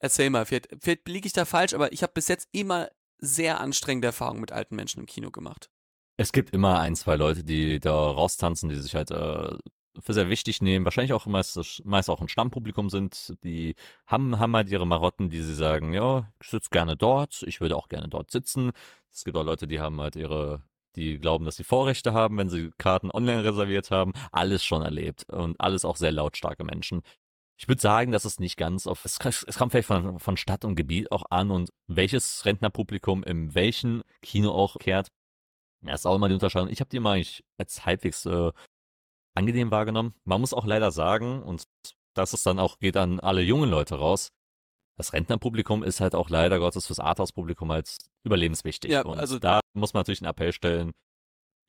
erzähl mal, vielleicht, vielleicht liege ich da falsch, aber ich habe bis jetzt immer sehr anstrengende Erfahrungen mit alten Menschen im Kino gemacht. Es gibt immer ein, zwei Leute, die da raustanzen, die sich halt äh, für sehr wichtig nehmen, wahrscheinlich auch meist, meist auch ein Stammpublikum sind, die haben, haben halt ihre Marotten, die sie sagen, ja, ich sitze gerne dort, ich würde auch gerne dort sitzen. Es gibt auch Leute, die haben halt ihre, die glauben, dass sie Vorrechte haben, wenn sie Karten online reserviert haben. Alles schon erlebt und alles auch sehr lautstarke Menschen. Ich würde sagen, dass es nicht ganz auf, es, es kommt vielleicht von, von Stadt und Gebiet auch an und welches Rentnerpublikum in welchem Kino auch kehrt. Ja, ist auch immer die Unterscheidung. Ich habe die mal eigentlich als halbwegs äh, angenehm wahrgenommen. Man muss auch leider sagen, und das ist dann auch, geht an alle jungen Leute raus, das Rentnerpublikum ist halt auch leider Gottes fürs Arthouse-Publikum halt überlebenswichtig. Ja, und also- da muss man natürlich einen Appell stellen,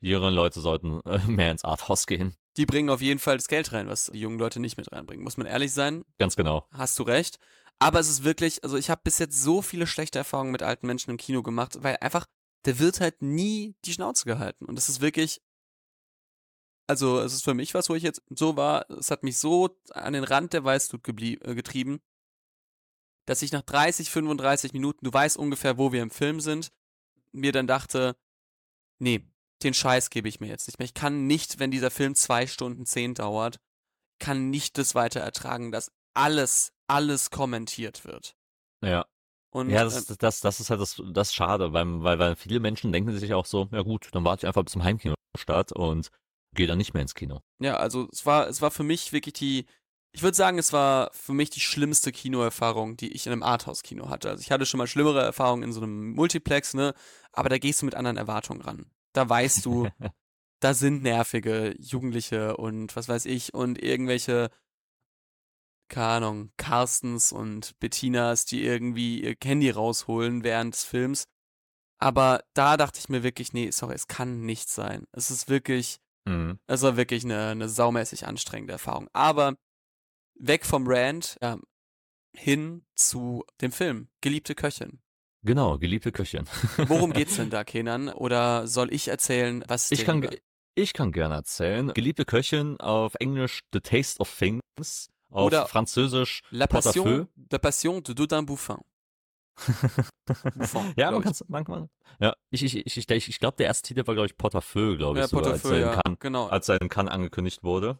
die jüngeren Leute sollten äh, (laughs) mehr ins Arthouse gehen. Die bringen auf jeden Fall das Geld rein, was die jungen Leute nicht mit reinbringen. Muss man ehrlich sein, Ganz genau. hast du recht. Aber es ist wirklich, also ich habe bis jetzt so viele schlechte Erfahrungen mit alten Menschen im Kino gemacht, weil einfach, der wird halt nie die Schnauze gehalten. Und das ist wirklich, also es ist für mich was, wo ich jetzt so war, es hat mich so an den Rand der Weißglut äh, getrieben, dass ich nach 30, 35 Minuten, du weißt ungefähr, wo wir im Film sind, mir dann dachte, nee, den Scheiß gebe ich mir jetzt nicht mehr. Ich kann nicht, wenn dieser Film zwei Stunden zehn dauert, kann nicht das weiter ertragen, dass alles, alles kommentiert wird. Ja. Und Ja, äh, das, das, das ist halt das, das schade, weil, weil, weil viele Menschen denken sich auch so, ja gut, dann warte ich einfach bis zum Heimkinostart und gehe dann nicht mehr ins Kino. Ja, also es war, es war für mich wirklich die, ich würde sagen, es war für mich die schlimmste Kinoerfahrung, die ich in einem Arthouse-Kino hatte. Also ich hatte schon mal schlimmere Erfahrungen in so einem Multiplex, ne? Aber da gehst du mit anderen Erwartungen ran. Da weißt du, (laughs) da sind nervige Jugendliche und was weiß ich und irgendwelche keine Ahnung, Carstens und Bettinas, die irgendwie ihr Candy rausholen während des Films. Aber da dachte ich mir wirklich, nee, sorry, es kann nicht sein. Es ist wirklich, Mhm. es war wirklich eine, eine saumäßig anstrengende Erfahrung. Aber weg vom Rand, ja, hin zu dem Film, Geliebte Köchin. Genau, geliebte Köchin. Worum geht's (laughs) denn da, Kenan? Oder soll ich erzählen, was Ich kann, ich kann gerne erzählen. Geliebte Köchin auf Englisch The Taste of Things, auf Oder Französisch La Passion. La Passion de Dodin Bouffin. Buffon, ja, man kann es manchmal. Ja, ich, ich, ich, ich, ich, glaube, der erste Titel war, glaube ich, Portefeuille, glaube ich, Ja, sogar, als er Portefeuille, in ja, Cannes, genau. als er in Cannes angekündigt wurde.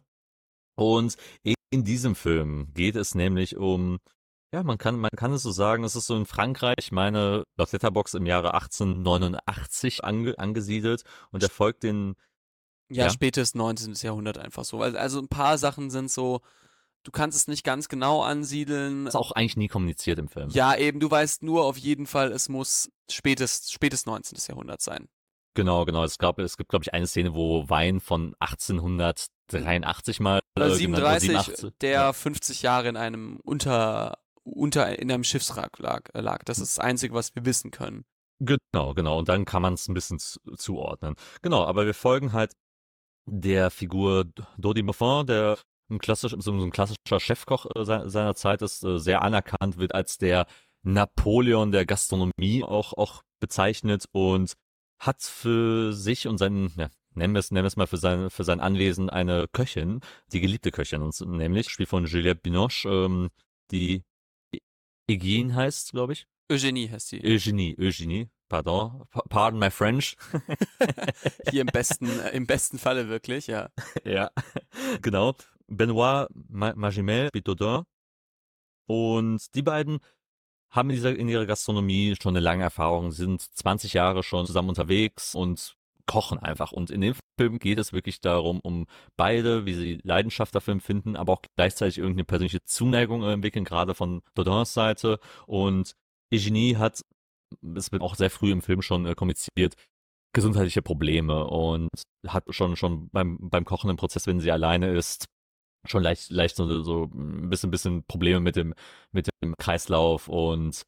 Und in diesem Film geht es nämlich um, ja, man kann, man kann es so sagen, es ist so in Frankreich, ich meine, laut Letterbox im Jahre 1889 ange, angesiedelt und er folgt den, Ja, Ja. spätes 19. Jahrhundert einfach so. Also, also ein paar Sachen sind so, du kannst es nicht ganz genau ansiedeln. ist auch eigentlich nie kommuniziert im Film. Ja, eben, du weißt nur auf jeden Fall, es muss spätes, spätes 19. Jahrhundert sein. Genau, genau. Es gab, es gibt, glaube ich, eine Szene, wo Wein von 1883 mal Oder äh, genannt wurde, 37, 87. der Ja. 50 Jahre in einem unter, unter, in einem Schiffswrack lag, äh, lag. Das ist das Einzige, was wir wissen können. Genau, genau. Und dann kann man es ein bisschen zu, zuordnen. Genau, aber wir folgen halt der Figur Dodi Buffon, der ein, klassisch, so ein klassischer Chefkoch äh, se- seiner Zeit ist, äh, sehr anerkannt wird als der Napoleon der Gastronomie auch, auch bezeichnet und hat für sich und seinen, ja, nennen wir es, nennen wir es mal für sein, für sein Anwesen eine Köchin, die geliebte Köchin, und nämlich, Spiel von Juliette Binoche, ähm, die Egine heißt, glaube ich. Eugenie heißt sie. Eugenie, Eugenie, pardon, pa- pardon my French. (laughs) Hier im besten, äh, im besten Falle wirklich, ja. (laughs) ja, genau. Benoit Ma- Magimel Bitodin. Und die beiden haben in, dieser, in ihrer Gastronomie schon eine lange Erfahrung, sind 20 Jahre schon zusammen unterwegs und kochen einfach. Und in dem Film geht es wirklich darum, um beide, wie sie Leidenschaft dafür empfinden, aber auch gleichzeitig irgendeine persönliche Zuneigung entwickeln, gerade von Dodins Seite. Und Eugenie hat, es wird auch sehr früh im Film schon äh, kommuniziert, gesundheitliche Probleme und hat schon schon beim beim kochenden Prozess, wenn sie alleine ist, schon leicht leicht so, so ein bisschen bisschen Probleme mit dem mit dem Kreislauf und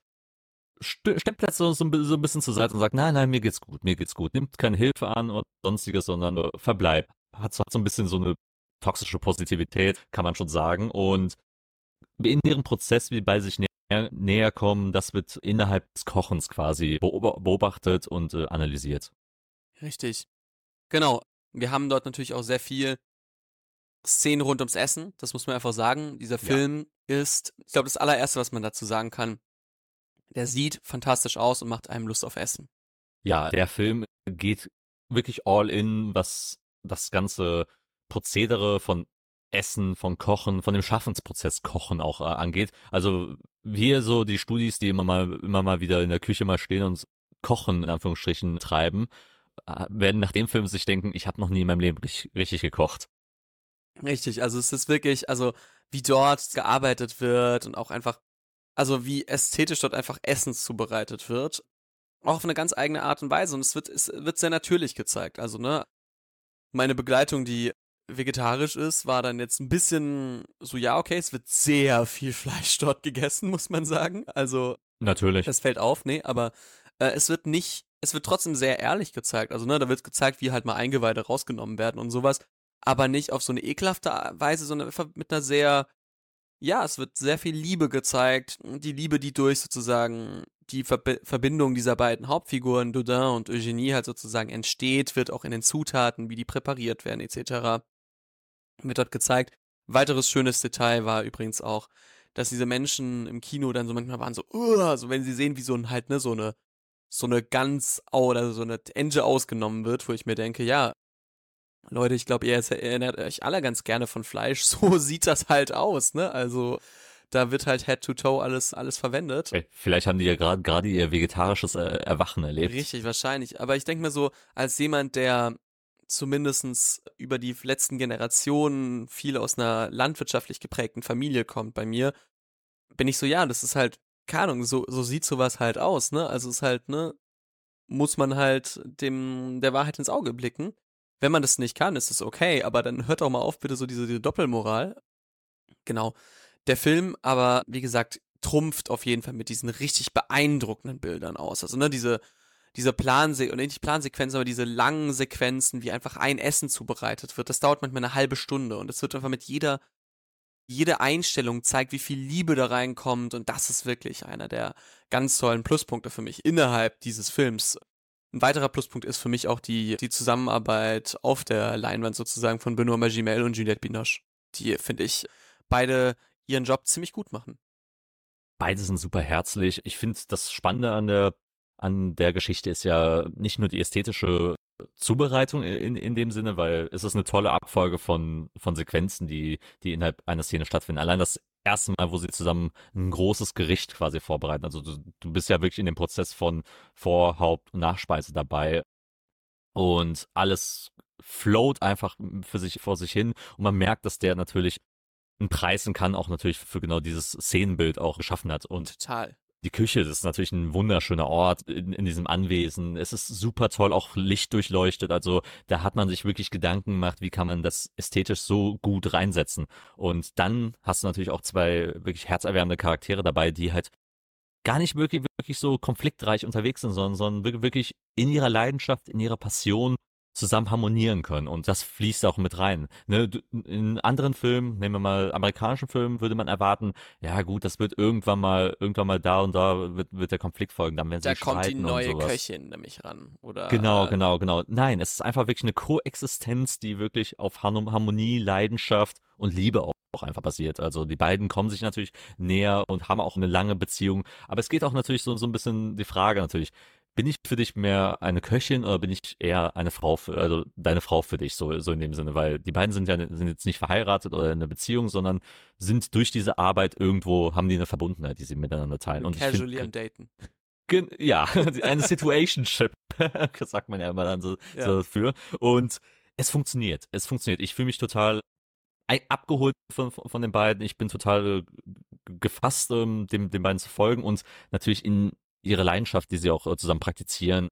st- steppt jetzt so, so, so ein bisschen zur Seite und sagt, nein, nein, mir geht's gut, mir geht's gut, nimmt keine Hilfe an oder sonstiges, sondern äh, verbleibt. Hat so, hat so ein bisschen so eine toxische Positivität, kann man schon sagen. Und in ihrem Prozess, wie bei sich näher, näher kommen, das wird innerhalb des Kochens quasi beob- beobachtet und äh, analysiert. Richtig. Genau. Wir haben dort natürlich auch sehr viel Szenen rund ums Essen. Das muss man einfach sagen. Dieser Film ist, ich glaube, das allererste, was man dazu sagen kann, der sieht fantastisch aus und macht einem Lust auf Essen. Ja, der Film geht wirklich all in, was das ganze Prozedere von Essen, von Kochen, von dem Schaffensprozess Kochen auch äh, angeht. Also wir so die Studis, die immer mal immer mal wieder in der Küche mal stehen und Kochen in Anführungsstrichen treiben, äh, werden nach dem Film sich denken, ich habe noch nie in meinem Leben richtig, richtig gekocht. Richtig, also es ist wirklich, also wie dort gearbeitet wird und auch einfach, also wie ästhetisch dort einfach Essen zubereitet wird. Auch auf eine ganz eigene Art und Weise. Und es wird, es wird sehr natürlich gezeigt. Also, ne, meine Begleitung, die vegetarisch ist, war dann jetzt ein bisschen so, ja, okay, es wird sehr viel Fleisch dort gegessen, muss man sagen. Also, Natürlich. das fällt auf, nee, aber äh, es wird nicht, es wird trotzdem sehr ehrlich gezeigt. Also, ne, da wird gezeigt, wie halt mal Eingeweide rausgenommen werden und sowas, aber nicht auf so eine ekelhafte Weise, sondern einfach mit einer sehr, ja, es wird sehr viel Liebe gezeigt. Die Liebe, die durch sozusagen die Verbi Verbindung dieser beiden Hauptfiguren, Dodin und Eugenie, halt sozusagen entsteht, wird auch in den Zutaten, wie die präpariert werden, etc. wird dort gezeigt. Weiteres schönes Detail war übrigens auch, dass diese Menschen im Kino dann so manchmal waren so, so wenn sie sehen, wie so ein halt, ne, so eine, so eine Gans oder so eine Ente ausgenommen wird, wo ich mir denke, ja, Leute, ich glaube, ihr erinnert euch alle ganz gerne von Fleisch. (laughs) So sieht das halt aus, ne? Also, da wird halt Head to Toe alles, alles verwendet. Vielleicht haben die ja gerade gerade ihr vegetarisches äh, Erwachen erlebt. Richtig, wahrscheinlich. Aber ich denke mir so, als jemand, der zumindestens über die letzten Generationen viel aus einer landwirtschaftlich geprägten Familie kommt bei mir, bin ich so, ja, das ist halt, keine Ahnung, so, so sieht sowas halt aus, ne? Also es ist halt, ne, muss man halt dem, der Wahrheit ins Auge blicken. Wenn man das nicht kann, ist es okay, aber dann hört doch mal auf, bitte so diese, diese Doppelmoral. Genau. Der Film aber, wie gesagt, trumpft auf jeden Fall mit diesen richtig beeindruckenden Bildern aus. Also, ne, diese, diese Planse und nicht Plansequenzen, aber diese langen Sequenzen, wie einfach ein Essen zubereitet wird, das dauert manchmal eine halbe Stunde und es wird einfach mit jeder, jede Einstellung zeigt, wie viel Liebe da reinkommt und das ist wirklich einer der ganz tollen Pluspunkte für mich innerhalb dieses Films. Ein weiterer Pluspunkt ist für mich auch die, die Zusammenarbeit auf der Leinwand sozusagen von Benoît Magimel und Juliette Binoche. Die, finde ich, beide ihren Job ziemlich gut machen. Beide sind super herzlich. Ich finde, das Spannende an der, an der Geschichte ist ja nicht nur die ästhetische Zubereitung in, in dem Sinne, weil es ist eine tolle Abfolge von, von Sequenzen, die, die innerhalb einer Szene stattfinden. Allein das erste Mal, wo sie zusammen ein großes Gericht quasi vorbereiten. Also du, du bist ja wirklich in dem Prozess von Vor-, Haupt- und Nachspeise dabei. Und alles float einfach für sich, vor sich hin. Und man merkt, dass der natürlich einen Preis und kann auch natürlich für genau dieses Szenenbild auch geschaffen hat. Und Total die Küche, ist natürlich ein wunderschöner Ort in, in diesem Anwesen. Es ist super toll, auch Licht durchleuchtet. Also da hat man sich wirklich Gedanken gemacht, wie kann man das ästhetisch so gut reinsetzen. Und dann hast du natürlich auch zwei wirklich herzerwärmende Charaktere dabei, die halt gar nicht wirklich, wirklich so konfliktreich unterwegs sind, sondern, sondern wirklich in ihrer Leidenschaft, in ihrer Passion zusammen harmonieren können und das fließt auch mit rein. Ne, in anderen Filmen, nehmen wir mal amerikanischen Filmen, würde man erwarten, ja gut, das wird irgendwann mal, irgendwann mal da und da wird, wird der Konflikt folgen, dann werden da sie kommt die streiten neue sowas. Köchin nämlich ran, oder? Genau, äh, genau, genau. Nein, es ist einfach wirklich eine Koexistenz, die wirklich auf Harm- Harmonie, Leidenschaft und Liebe auch auch einfach basiert. Also die beiden kommen sich natürlich näher und haben auch eine lange Beziehung. Aber es geht auch natürlich so, so ein bisschen die Frage natürlich, bin ich für dich mehr eine Köchin oder bin ich eher eine Frau für, also deine Frau für dich, so, so in dem Sinne, weil die beiden sind ja sind jetzt nicht verheiratet oder in einer Beziehung, sondern sind durch diese Arbeit irgendwo, haben die eine Verbundenheit, die sie miteinander teilen. Und Casually find, am Daten. Ja, (laughs) (laughs) eine Situationship, (laughs) sagt man ja immer dann so, Ja. so für. Und es funktioniert, es funktioniert. Ich fühle mich total abgeholt von, von den beiden. Ich bin total gefasst, ähm, dem, den beiden zu folgen und natürlich in ihre Leidenschaft, die sie auch äh, zusammen praktizieren,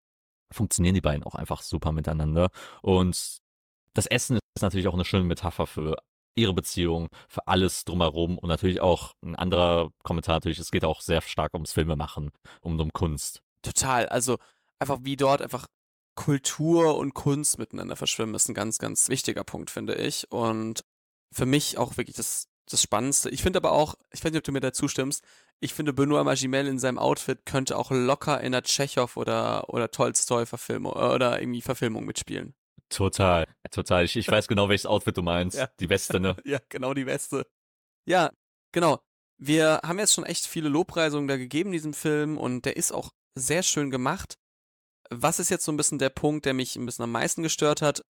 funktionieren die beiden auch einfach super miteinander. Und das Essen ist natürlich auch eine schöne Metapher für ihre Beziehung, für alles drumherum und natürlich auch ein anderer Kommentar natürlich, es geht auch sehr stark ums Filmemachen, um, um Kunst. Total. Also einfach wie dort einfach Kultur und Kunst miteinander verschwimmen, ist ein ganz, ganz wichtiger Punkt, finde ich. Und für mich auch wirklich das, das Spannendste. Ich finde aber auch, ich weiß nicht, ob du mir dazu stimmst, ich finde Benoît Magimel in seinem Outfit könnte auch locker in der Tschechow oder, oder Tolstoi-Verfilmung oder irgendwie Verfilmung mitspielen. Total, total. Ich, ich weiß genau, welches Outfit du meinst. Ja. Die Weste, ne? (laughs) Ja, genau die Weste. Ja, genau. Wir haben jetzt schon echt viele Lobpreisungen da gegeben, diesem Film, und der ist auch sehr schön gemacht. Was ist jetzt so ein bisschen der Punkt, der mich ein bisschen am meisten gestört hat?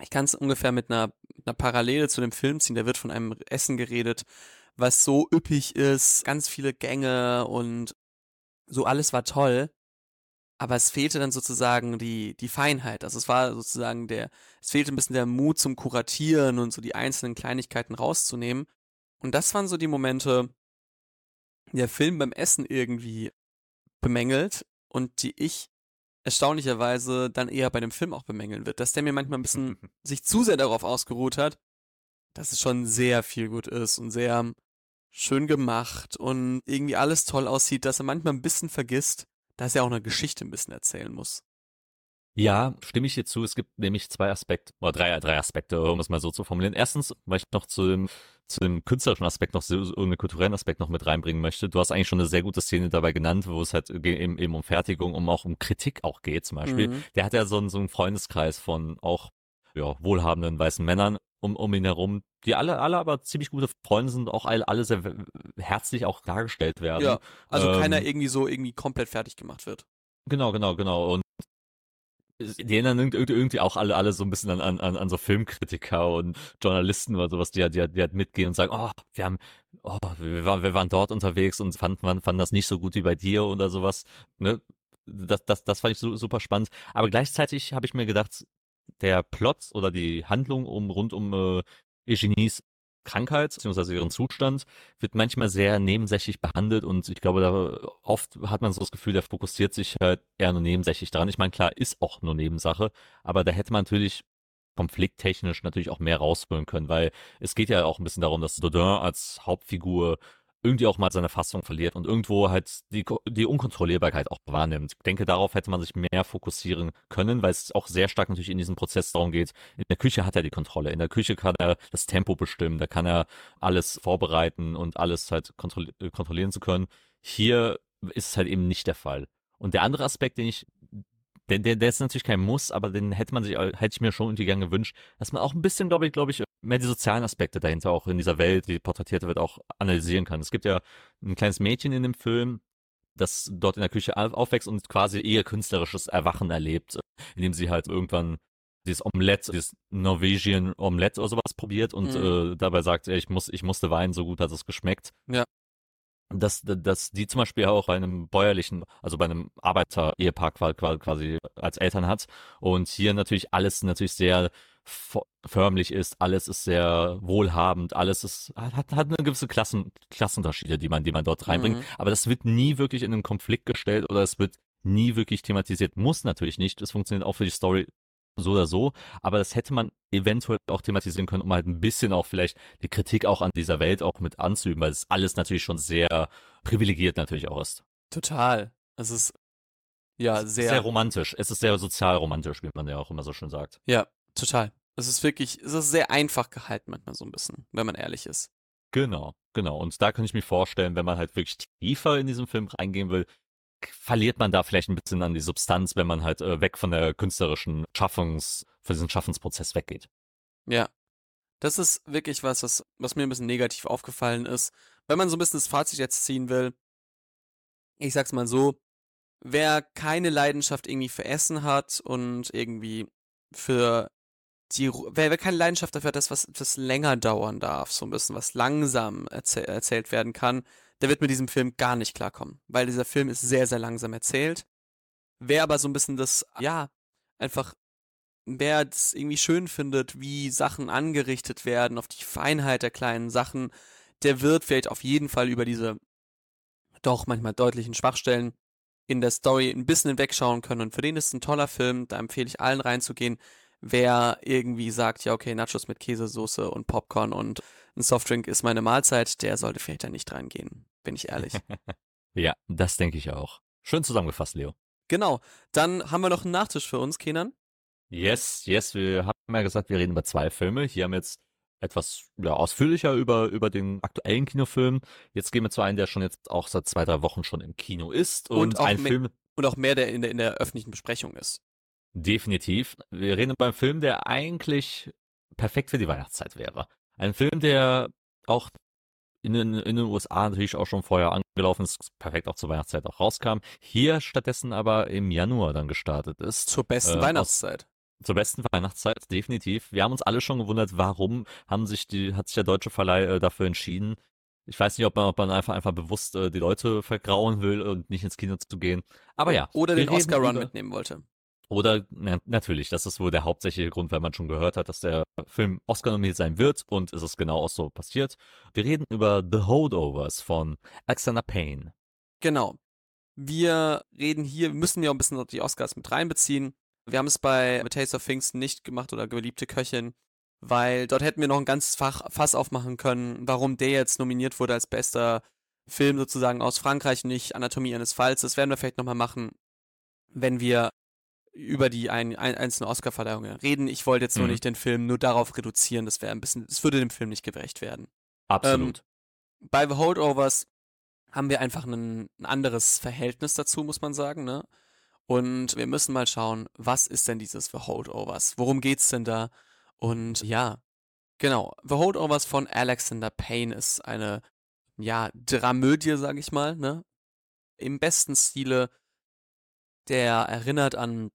Ich kann es ungefähr mit einer, einer Parallele zu dem Film ziehen. Da wird von einem Essen geredet, was so üppig ist, ganz viele Gänge und so alles war toll. Aber es fehlte dann sozusagen die, die Feinheit. Also es war sozusagen der, es fehlte ein bisschen der Mut zum Kuratieren und so die einzelnen Kleinigkeiten rauszunehmen. Und das waren so die Momente, die der Film beim Essen irgendwie bemängelt und die ich erstaunlicherweise dann eher bei dem Film auch bemängeln wird, dass der mir manchmal ein bisschen (laughs) sich zu sehr darauf ausgeruht hat, dass es schon sehr viel gut ist und sehr schön gemacht und irgendwie alles toll aussieht, dass er manchmal ein bisschen vergisst, dass er auch eine Geschichte ein bisschen erzählen muss. Ja, stimme ich dir zu. Es gibt nämlich zwei Aspekte, oder drei, drei Aspekte, um es mal so zu formulieren. Erstens, weil ich noch zu dem, zu dem künstlerischen Aspekt noch so, einen kulturellen Aspekt noch mit reinbringen möchte. Du hast eigentlich schon eine sehr gute Szene dabei genannt, wo es halt eben, eben um Fertigung, um auch um Kritik auch geht zum Beispiel. Mhm. Der hat ja so einen, so einen Freundeskreis von auch ja, wohlhabenden weißen Männern um, um ihn herum, die alle, alle aber ziemlich gute Freunde sind, auch alle, alle sehr herzlich auch dargestellt werden. Ja, also Ähm, keiner irgendwie so irgendwie komplett fertig gemacht wird. Genau, genau, genau. Und die erinnern irgendwie auch alle, alle so ein bisschen an, an, an so Filmkritiker und Journalisten oder sowas, die, halt- die, die halt mitgehen und sagen, oh, wir haben, oh, wir waren, wir waren dort unterwegs und fanden, fanden, das nicht so gut wie bei dir oder sowas. Ne? Das, das, das fand ich su- super spannend. Aber gleichzeitig habe ich mir gedacht, der Plot oder die Handlung um rund um äh, Eugenies Krankheit bzw. ihren Zustand wird manchmal sehr nebensächlich behandelt und ich glaube, da oft hat man so das Gefühl, der fokussiert sich halt eher nur nebensächlich dran. Ich meine, klar, ist auch nur Nebensache, aber da hätte man natürlich konflikttechnisch natürlich auch mehr rausholen können, weil es geht ja auch ein bisschen darum, dass Dodin als Hauptfigur irgendwie auch mal seine Fassung verliert und irgendwo halt die, die Unkontrollierbarkeit auch wahrnimmt. Ich denke, darauf hätte man sich mehr fokussieren können, weil es auch sehr stark natürlich in diesem Prozess darum geht. In der Küche hat er die Kontrolle. In der Küche kann er das Tempo bestimmen, da kann er alles vorbereiten und alles halt kontrolli kontrollieren zu können. Hier ist es halt eben nicht der Fall. Und der andere Aspekt, den ich der, der, der ist natürlich kein Muss, aber den hätte man sich, hätte ich mir schon irgendwie gern gewünscht, dass man auch ein bisschen, glaube ich, glaube ich, mehr die sozialen Aspekte dahinter auch in dieser Welt, die porträtiert wird, auch analysieren kann. Es gibt ja ein kleines Mädchen in dem Film, das dort in der Küche aufwächst und quasi eher künstlerisches Erwachen erlebt, indem sie halt irgendwann dieses Omelette, dieses Norwegian Omelette oder sowas probiert und mhm. äh, dabei sagt, ich muss, ich musste weinen, so gut hat es geschmeckt. Ja dass, dass die zum Beispiel auch bei einem bäuerlichen, also bei einem Arbeiter-Ehepaar quasi als Eltern hat und hier natürlich alles natürlich sehr förmlich ist, alles ist sehr wohlhabend, alles ist, hat, hat eine gewisse Klassen, Klassenunterschiede, die man, die man dort reinbringt, mhm. aber das wird nie wirklich in einen Konflikt gestellt oder es wird nie wirklich thematisiert, muss natürlich nicht, es funktioniert auch für die Story so oder so, aber das hätte man eventuell auch thematisieren können, um halt ein bisschen auch vielleicht die Kritik auch an dieser Welt auch mit anzuüben, weil es alles natürlich schon sehr privilegiert natürlich auch ist. Total. Es ist ja sehr sehr romantisch. Es ist sehr sozial romantisch, wie man ja auch immer so schön sagt. Ja, total. Es ist wirklich, es ist sehr einfach gehalten manchmal so ein bisschen, wenn man ehrlich ist. Genau, genau. Und da kann ich mir vorstellen, wenn man halt wirklich tiefer in diesen Film reingehen will, verliert man da vielleicht ein bisschen an die Substanz, wenn man halt äh, weg von der künstlerischen Schaffungs, von diesem Schaffensprozess weggeht. Ja. Das ist wirklich was, was, was mir ein bisschen negativ aufgefallen ist. Wenn man so ein bisschen das Fazit jetzt ziehen will, ich sag's mal so, wer keine Leidenschaft irgendwie für Essen hat und irgendwie für die, wer, wer keine Leidenschaft dafür hat, dass was, was länger dauern darf, so ein bisschen was langsam erzäh erzählt werden kann, der wird mit diesem Film gar nicht klarkommen, weil dieser Film ist sehr, sehr langsam erzählt. Wer aber so ein bisschen das, ja, einfach, wer es irgendwie schön findet, wie Sachen angerichtet werden, auf die Feinheit der kleinen Sachen, der wird vielleicht auf jeden Fall über diese doch manchmal deutlichen Schwachstellen in der Story ein bisschen hinwegschauen können. Und für den ist es ein toller Film, da empfehle ich allen reinzugehen. Wer irgendwie sagt, ja, okay, Nachos mit Käsesoße und Popcorn und ein Softdrink ist meine Mahlzeit, der sollte vielleicht da nicht reingehen bin ich ehrlich. (laughs) ja, das denke ich auch. Schön zusammengefasst, Leo. Genau. Dann haben wir noch einen Nachtisch für uns, Kenan. Yes, yes. Wir haben ja gesagt, wir reden über zwei Filme. Hier haben wir jetzt etwas ja, ausführlicher über, über den aktuellen Kinofilm. Jetzt gehen wir zu einem, der schon jetzt auch seit zwei, drei Wochen schon im Kino ist. Und, und ein Film. Und auch mehr, der in der, in der öffentlichen Besprechung ist. Definitiv. Wir reden über einen Film, der eigentlich perfekt für die Weihnachtszeit wäre. Ein Film, der auch in den, in den USA natürlich auch schon vorher angelaufen ist, perfekt auch zur Weihnachtszeit auch rauskam. Hier stattdessen aber im Januar dann gestartet ist. Zur besten äh, Weihnachtszeit. Aus, zur besten Weihnachtszeit, definitiv. Wir haben uns alle schon gewundert, warum haben sich die, hat sich der deutsche Verleih äh, dafür entschieden. Ich weiß nicht, ob man, ob man einfach, einfach bewusst äh, die Leute vergrauen will und nicht ins Kino zu gehen. Aber ja. Oder den Oscar-Run mitnehmen wollte. Oder na, natürlich, das ist wohl der hauptsächliche Grund, weil man schon gehört hat, dass der Film Oscar nominiert sein wird und es ist genau auch so passiert. Wir reden über The Holdovers von Alexander Payne. Genau. Wir reden hier, müssen ja ein bisschen die Oscars mit reinbeziehen. Wir haben es bei A Taste of Things nicht gemacht oder Geliebte Köchin, weil dort hätten wir noch ein ganzes Fach, Fass aufmachen können, warum der jetzt nominiert wurde als bester Film sozusagen aus Frankreich, nicht Anatomie eines Falls. Das werden wir vielleicht nochmal machen, wenn wir über die ein, ein, einzelnen Oscar-Verleihungen reden. Ich wollte jetzt mhm. nur nicht den Film nur darauf reduzieren, das wäre ein bisschen, das würde dem Film nicht gerecht werden. Absolut. Ähm, bei The Holdovers haben wir einfach ein, ein anderes Verhältnis dazu, muss man sagen, ne? Und wir müssen mal schauen, was ist denn dieses The Holdovers? Worum geht's denn da? Und ja, genau. The Holdovers von Alexander Payne ist eine, ja, Dramödie, sag ich mal, ne? Im besten Stile. Der erinnert an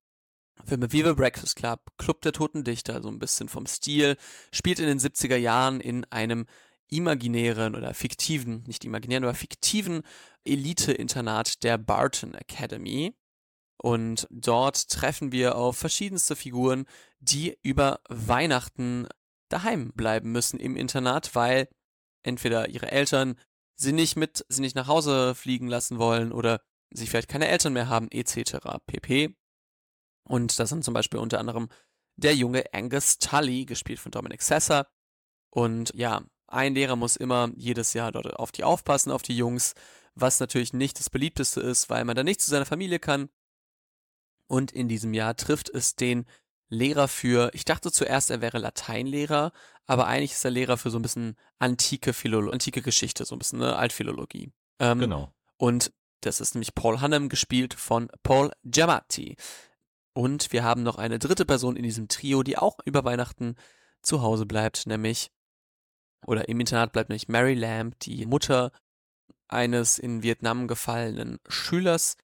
Filme wie The Breakfast Club, Club der Toten Dichter, so ein bisschen vom Stil, spielt in den 70er Jahren in einem imaginären oder fiktiven, nicht imaginären, aber fiktiven Elite-Internat der Barton Academy. Und dort treffen wir auf verschiedenste Figuren, die über Weihnachten daheim bleiben müssen im Internat, weil entweder ihre Eltern sie nicht mit, sie nicht nach Hause fliegen lassen wollen oder sie vielleicht keine Eltern mehr haben, etc. pp. Und das sind zum Beispiel unter anderem der junge Angus Tully, gespielt von Dominic Sessa. Und ja, ein Lehrer muss immer jedes Jahr dort auf die aufpassen, auf die Jungs, was natürlich nicht das beliebteste ist, weil man da nicht zu seiner Familie kann. Und in diesem Jahr trifft es den Lehrer für, ich dachte zuerst, er wäre Lateinlehrer, aber eigentlich ist er Lehrer für so ein bisschen antike Philolo antike Geschichte, so ein bisschen ne, Altphilologie. Ähm, genau. Und das ist nämlich Paul Hannem, gespielt von Paul Giamatti. Und wir haben noch eine dritte Person in diesem Trio, die auch über Weihnachten zu Hause bleibt, nämlich, oder im Internat bleibt nämlich Mary Lamb, die Mutter eines in Vietnam gefallenen Schülers,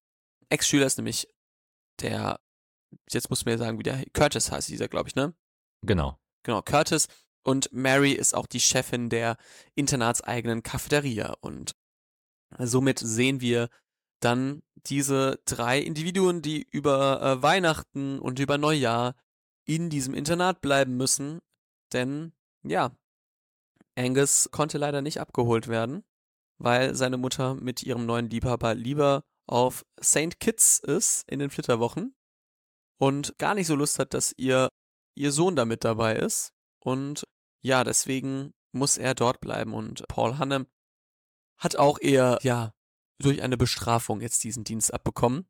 Ex-Schülers, nämlich der, jetzt muss mir sagen, wie der Curtis heißt dieser, glaube ich, ne? Genau. Genau, Curtis. Und Mary ist auch die Chefin der internatseigenen Cafeteria. Und somit sehen wir dann diese drei Individuen, die über äh, Weihnachten und über Neujahr in diesem Internat bleiben müssen. Denn, ja, Angus konnte leider nicht abgeholt werden, weil seine Mutter mit ihrem neuen Liebhaber lieber auf St. Kitts ist in den Flitterwochen und gar nicht so Lust hat, dass ihr, ihr Sohn da mit dabei ist. Und ja, deswegen muss er dort bleiben und Paul Hannem hat auch eher, ja, durch eine Bestrafung jetzt diesen Dienst abbekommen.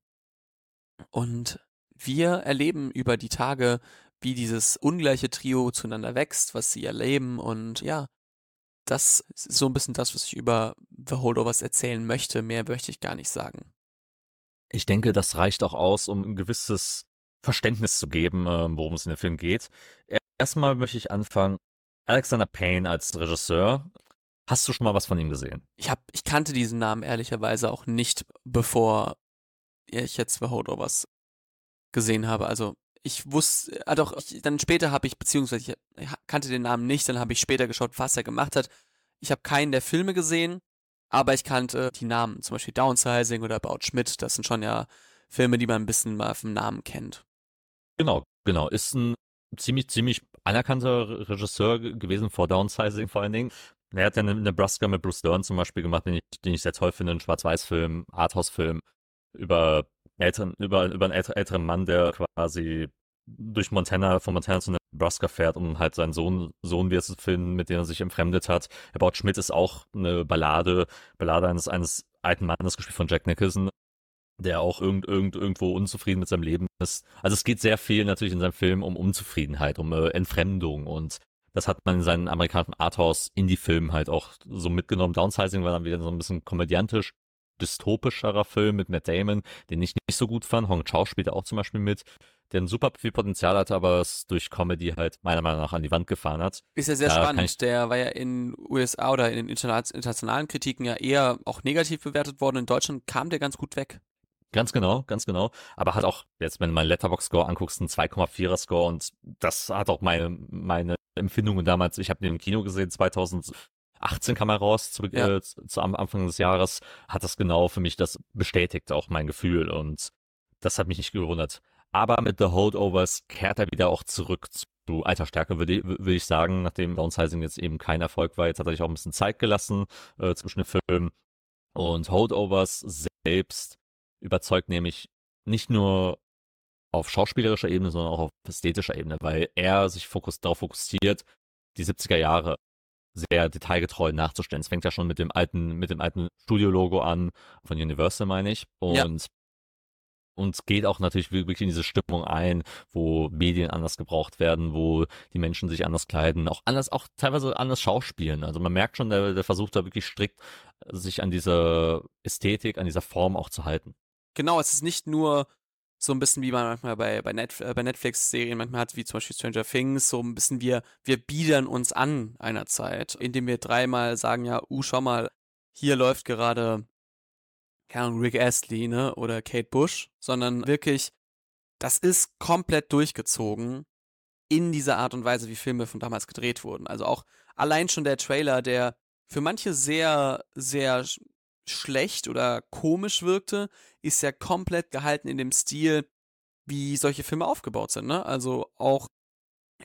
Und wir erleben über die Tage, wie dieses ungleiche Trio zueinander wächst, was sie erleben und ja, das ist so ein bisschen das, was ich über The Holdovers erzählen möchte. Mehr möchte ich gar nicht sagen. Ich denke, das reicht auch aus, um ein gewisses Verständnis zu geben, äh, worum es in dem Film geht. Erstmal möchte ich anfangen. Alexander Payne als Regisseur. Hast du schon mal was von ihm gesehen? Ich, hab, ich kannte diesen Namen ehrlicherweise auch nicht, bevor ich jetzt The Holdovers gesehen habe. Also ich wusste, ah doch, ich, dann später habe ich, beziehungsweise ich kannte den Namen nicht, dann habe ich später geschaut, was er gemacht hat. Ich habe keinen der Filme gesehen, aber ich kannte die Namen, zum Beispiel Downsizing oder About Schmidt. Das sind schon ja Filme, die man ein bisschen mal vom Namen kennt. Genau, genau. Ist ein ziemlich, ziemlich anerkannter Regisseur gewesen vor Downsizing vor allen Dingen. Er hat ja eine Nebraska mit Bruce Dern zum Beispiel gemacht, den ich, den ich sehr toll finde, einen Schwarz-Weiß-Film, Arthouse-Film über älteren, über, über einen älteren Mann, der quasi durch Montana, von Montana zu Nebraska fährt, um halt seinen Sohn, Sohn wieder zu finden, mit dem er sich entfremdet hat. About Schmidt ist auch eine Ballade, Ballade eines, eines alten Mannes, gespielt von Jack Nicholson, der auch irgend, irgend, irgendwo unzufrieden mit seinem Leben ist. Also es geht sehr viel natürlich in seinem Film um Unzufriedenheit, um äh, Entfremdung und das hat man in seinen amerikanischen Arthouse-Indie-Filmen halt auch so mitgenommen. Downsizing war dann wieder so ein bisschen komödiantisch, dystopischerer Film mit Matt Damon, den ich nicht so gut fand. Hong Chao spielte auch zum Beispiel mit, der ein super viel Potenzial hatte, aber es durch Comedy halt meiner Meinung nach an die Wand gefahren hat. Ist ja sehr da spannend. Der war ja in USA oder in den internationalen Kritiken ja eher auch negativ bewertet worden. In Deutschland kam der ganz gut weg. Ganz genau, ganz genau. Aber hat auch, jetzt wenn du meinen Letterbox-Score anguckst, einen 2,4er Score und das hat auch meine, meine Empfindungen damals, ich habe den im Kino gesehen, 2018 kam er raus, zu, ja. äh, zu, zu Anfang des Jahres, hat das genau für mich das bestätigt, auch mein Gefühl und das hat mich nicht gewundert. Aber mit The Holdovers kehrt er wieder auch zurück zu alter Stärke, würde ich, würde ich sagen, nachdem Downsizing jetzt eben kein Erfolg war. Jetzt hat er sich auch ein bisschen Zeit gelassen äh, zwischen den Filmen. Und Holdovers selbst überzeugt nämlich nicht nur auf schauspielerischer Ebene, sondern auch auf ästhetischer Ebene, weil er sich fokus darauf fokussiert, die 70er Jahre sehr detailgetreu nachzustellen. Es fängt ja schon mit dem alten, mit dem alten Studio-Logo an, von Universal meine ich. Und ja. Und geht auch natürlich wirklich in diese Stimmung ein, wo Medien anders gebraucht werden, wo die Menschen sich anders kleiden, auch anders, auch teilweise anders schauspielen. Also man merkt schon, der, der versucht da wirklich strikt, sich an dieser Ästhetik, an dieser Form auch zu halten. Genau, es ist nicht nur so ein bisschen wie man manchmal bei, bei, Net, äh, bei Netflix-Serien manchmal hat, wie zum Beispiel Stranger Things, so ein bisschen wir, wir biedern uns an einer Zeit, indem wir dreimal sagen, ja, uh, schau mal, hier läuft gerade, Ahnung, Rick Astley, ne, oder Kate Bush, sondern wirklich, das ist komplett durchgezogen in dieser Art und Weise, wie Filme von damals gedreht wurden. Also auch allein schon der Trailer, der für manche sehr, sehr schlecht oder komisch wirkte, ist ja komplett gehalten in dem Stil, wie solche Filme aufgebaut sind. Ne? Also auch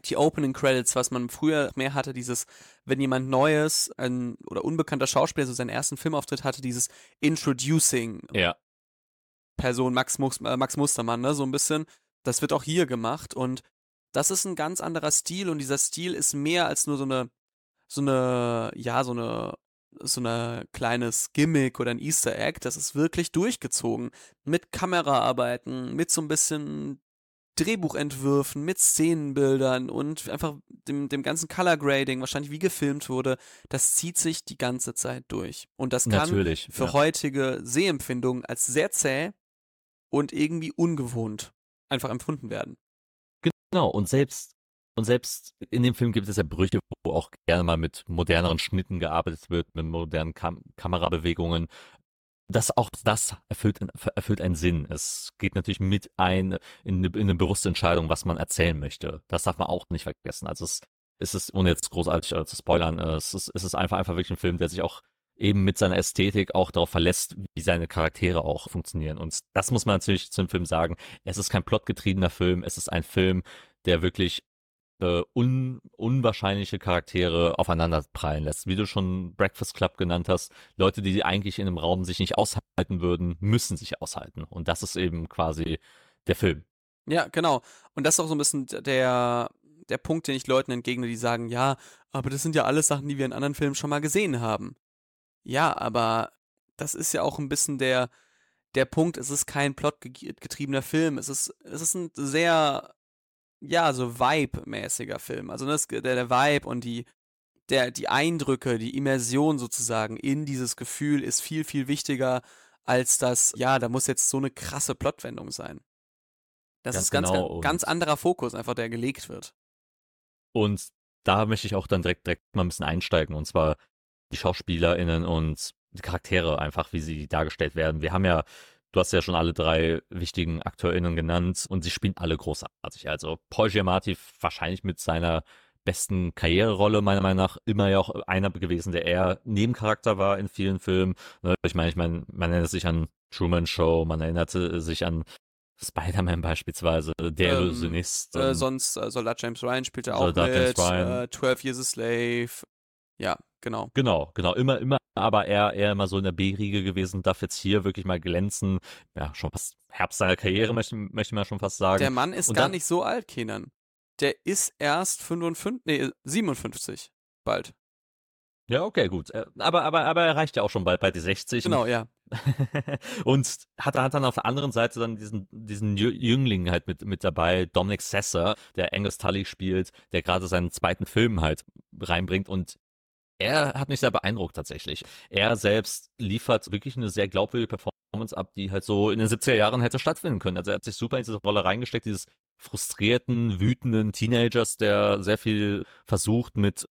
die Opening Credits, was man früher mehr hatte, dieses, wenn jemand Neues ein, oder unbekannter Schauspieler so seinen ersten Filmauftritt hatte, dieses Introducing ja. Person Max, äh, Max Mustermann, ne? so ein bisschen. Das wird auch hier gemacht und das ist ein ganz anderer Stil und dieser Stil ist mehr als nur so eine, so eine, ja, so eine, so eine kleines Gimmick oder ein Easter Egg. Das ist wirklich durchgezogen. Mit Kameraarbeiten, mit so ein bisschen Drehbuchentwürfen, mit Szenenbildern und einfach dem, dem ganzen Color Grading, wahrscheinlich wie gefilmt wurde, das zieht sich die ganze Zeit durch. Und das kann Natürlich, für ja. heutige Sehempfindungen als sehr zäh und irgendwie ungewohnt einfach empfunden werden. Genau, und selbst, und selbst in dem Film gibt es ja Brüche, wo auch gerne mal mit moderneren Schnitten gearbeitet wird, mit modernen Kam Kamerabewegungen. Das auch das erfüllt, erfüllt einen Sinn. Es geht natürlich mit ein in eine, in eine bewusste Entscheidung, was man erzählen möchte. Das darf man auch nicht vergessen. Also es, es ist, ohne jetzt großartig äh, zu spoilern, äh, es ist, es ist einfach einfach wirklich ein Film, der sich auch eben mit seiner Ästhetik auch darauf verlässt, wie seine Charaktere auch funktionieren. Und das muss man natürlich zum Film sagen. Es ist kein plotgetriebener Film. Es ist ein Film, der wirklich äh, un, unwahrscheinliche Charaktere aufeinander prallen lässt. Wie du schon Breakfast Club genannt hast, Leute, die eigentlich in einem Raum sich nicht aushalten würden, müssen sich aushalten. Und das ist eben quasi der Film. Ja, genau. Und das ist auch so ein bisschen der, der Punkt, den ich Leuten entgegne, die sagen, ja, aber das sind ja alles Sachen, die wir in anderen Filmen schon mal gesehen haben. Ja, aber das ist ja auch ein bisschen der, der Punkt, es ist kein plotgetriebener Film. Es ist, es ist ein sehr, ja, so Vibe-mäßiger Film. Also das, der, der Vibe und die, der, die Eindrücke, die Immersion sozusagen in dieses Gefühl ist viel, viel wichtiger als das, ja, da muss jetzt so eine krasse Plotwendung sein. Das Ganz ist ganz, genau, ganz anderer Fokus, einfach der gelegt wird. Und da möchte ich auch dann direkt, direkt mal ein bisschen einsteigen. Und zwar die SchauspielerInnen und die Charaktere einfach, wie sie dargestellt werden. Wir haben ja, du hast ja schon alle drei wichtigen AkteurInnen genannt und sie spielen alle großartig. Also Paul Giamatti wahrscheinlich mit seiner besten Karriererolle meiner Meinung nach immer ja auch einer gewesen, der eher Nebencharakter war in vielen Filmen. Ne, Ich meine, ich meine, man erinnert sich an Truman Show, man erinnerte sich an Spider-Man beispielsweise, der Ähm, Illusionist. Äh, sonst äh, Soldat James Ryan spielt er auch Soldat James mit. Ryan. Äh, 12 Years a Slave. Ja, genau. Genau, genau, immer, immer, aber er, er immer so in der B-Riege gewesen, darf jetzt hier wirklich mal glänzen. Ja, schon fast Herbst seiner Karriere, möchte, möchte man schon fast sagen. Der Mann ist Und gar dann- nicht so alt, Kenan. Der ist erst 55, nee, 57 bald. ja, okay, gut. Äh, Aber, aber, aber er reicht ja auch schon bald bei die 60. Genau, ja. (laughs) und hat, hat dann auf der anderen Seite dann diesen, diesen Jü- Jüngling halt mit, mit dabei, Dominic Sessa, der Angus Tully spielt, der gerade seinen zweiten Film halt reinbringt und er hat mich sehr beeindruckt tatsächlich. Er selbst liefert wirklich eine sehr glaubwürdige Performance ab, die halt so in den 70er Jahren hätte stattfinden können. Also er hat sich super in diese Rolle reingesteckt, dieses frustrierten, wütenden Teenagers, der sehr viel versucht mit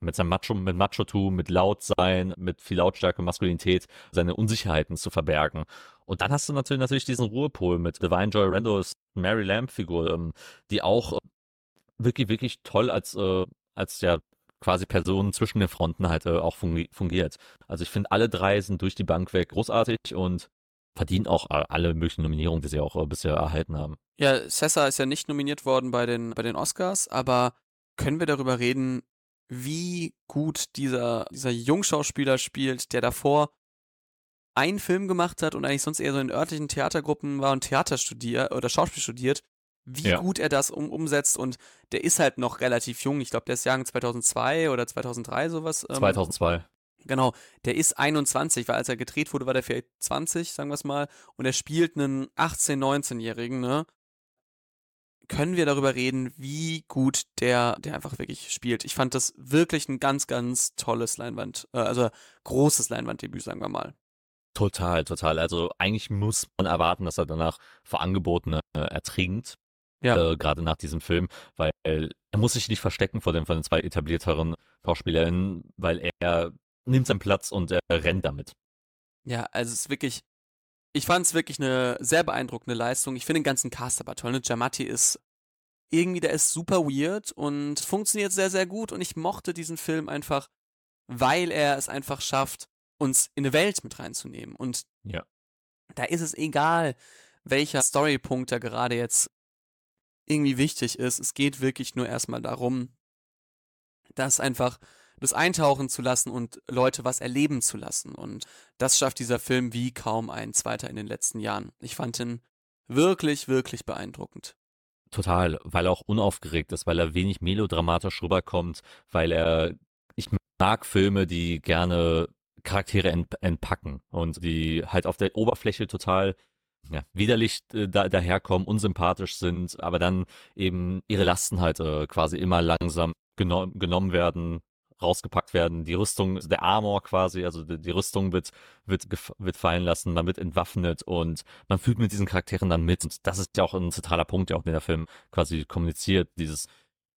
mit seinem Macho, mit Macho-Tum, mit Lautsein, mit viel Lautstärke, Maskulinität, seine Unsicherheiten zu verbergen. Und dann hast du natürlich, natürlich diesen Ruhepol mit Divine Joy Randalls Mary Lamb-Figur, ähm, die auch wirklich, wirklich toll als, äh, als ja quasi Person zwischen den Fronten halt äh, auch fungi fungiert. Also ich finde, alle drei sind durch die Bank weg großartig und verdienen auch alle möglichen Nominierungen, die sie auch äh, bisher erhalten haben. Ja, Sessa ist ja nicht nominiert worden bei den, bei den Oscars, aber können wir darüber reden, wie gut dieser, dieser Jungschauspieler spielt, der davor einen Film gemacht hat und eigentlich sonst eher so in örtlichen Theatergruppen war und Theater studiert oder Schauspiel studiert, wie Ja. gut er das um, umsetzt und der ist halt noch relativ jung. Ich glaube, der ist Jahrgang 2002 oder 2003 sowas. ähm, 2002. Genau, der ist 21, weil als er gedreht wurde, war der vielleicht 20, sagen wir es mal, und er spielt einen 18-, 19-Jährigen, ne? Können wir darüber reden, wie gut der, der einfach wirklich spielt. Ich fand das wirklich ein ganz, ganz tolles Leinwand, äh, also großes Leinwanddebüt, sagen wir mal. Total, total. Also eigentlich muss man erwarten, dass er danach vor Angeboten äh, ertrinkt. Ja. Äh, Gerade nach diesem Film, weil er muss sich nicht verstecken vor den, von den zwei etablierteren Schauspielerinnen, weil er nimmt seinen Platz und er rennt damit. Ja, also es ist wirklich, ich fand es wirklich eine sehr beeindruckende Leistung. Ich finde den ganzen Cast aber toll. Ne? Giamatti ist irgendwie, der ist super weird und funktioniert sehr, sehr gut. Und ich mochte diesen Film einfach, weil er es einfach schafft, uns in eine Welt mit reinzunehmen. Und Ja. da ist es egal, welcher Storypunkt da gerade jetzt irgendwie wichtig ist. Es geht wirklich nur erstmal darum, das einfach das eintauchen zu lassen und Leute was erleben zu lassen. Und das schafft dieser Film wie kaum ein zweiter in den letzten Jahren. Ich fand ihn wirklich, wirklich beeindruckend. Total, weil er auch unaufgeregt ist, weil er wenig melodramatisch rüberkommt, weil er, ich mag Filme, die gerne Charaktere ent, entpacken und die halt auf der Oberfläche total ja, widerlich äh, da, daherkommen, unsympathisch sind, aber dann eben ihre Lasten halt äh, quasi immer langsam geno genommen werden, rausgepackt werden, die Rüstung, der Armor quasi, also die, die Rüstung wird, wird, wird fallen lassen, man wird entwaffnet und man fühlt mit diesen Charakteren dann mit. Und das ist ja auch ein zentraler Punkt, der auch in der Film quasi kommuniziert, dieses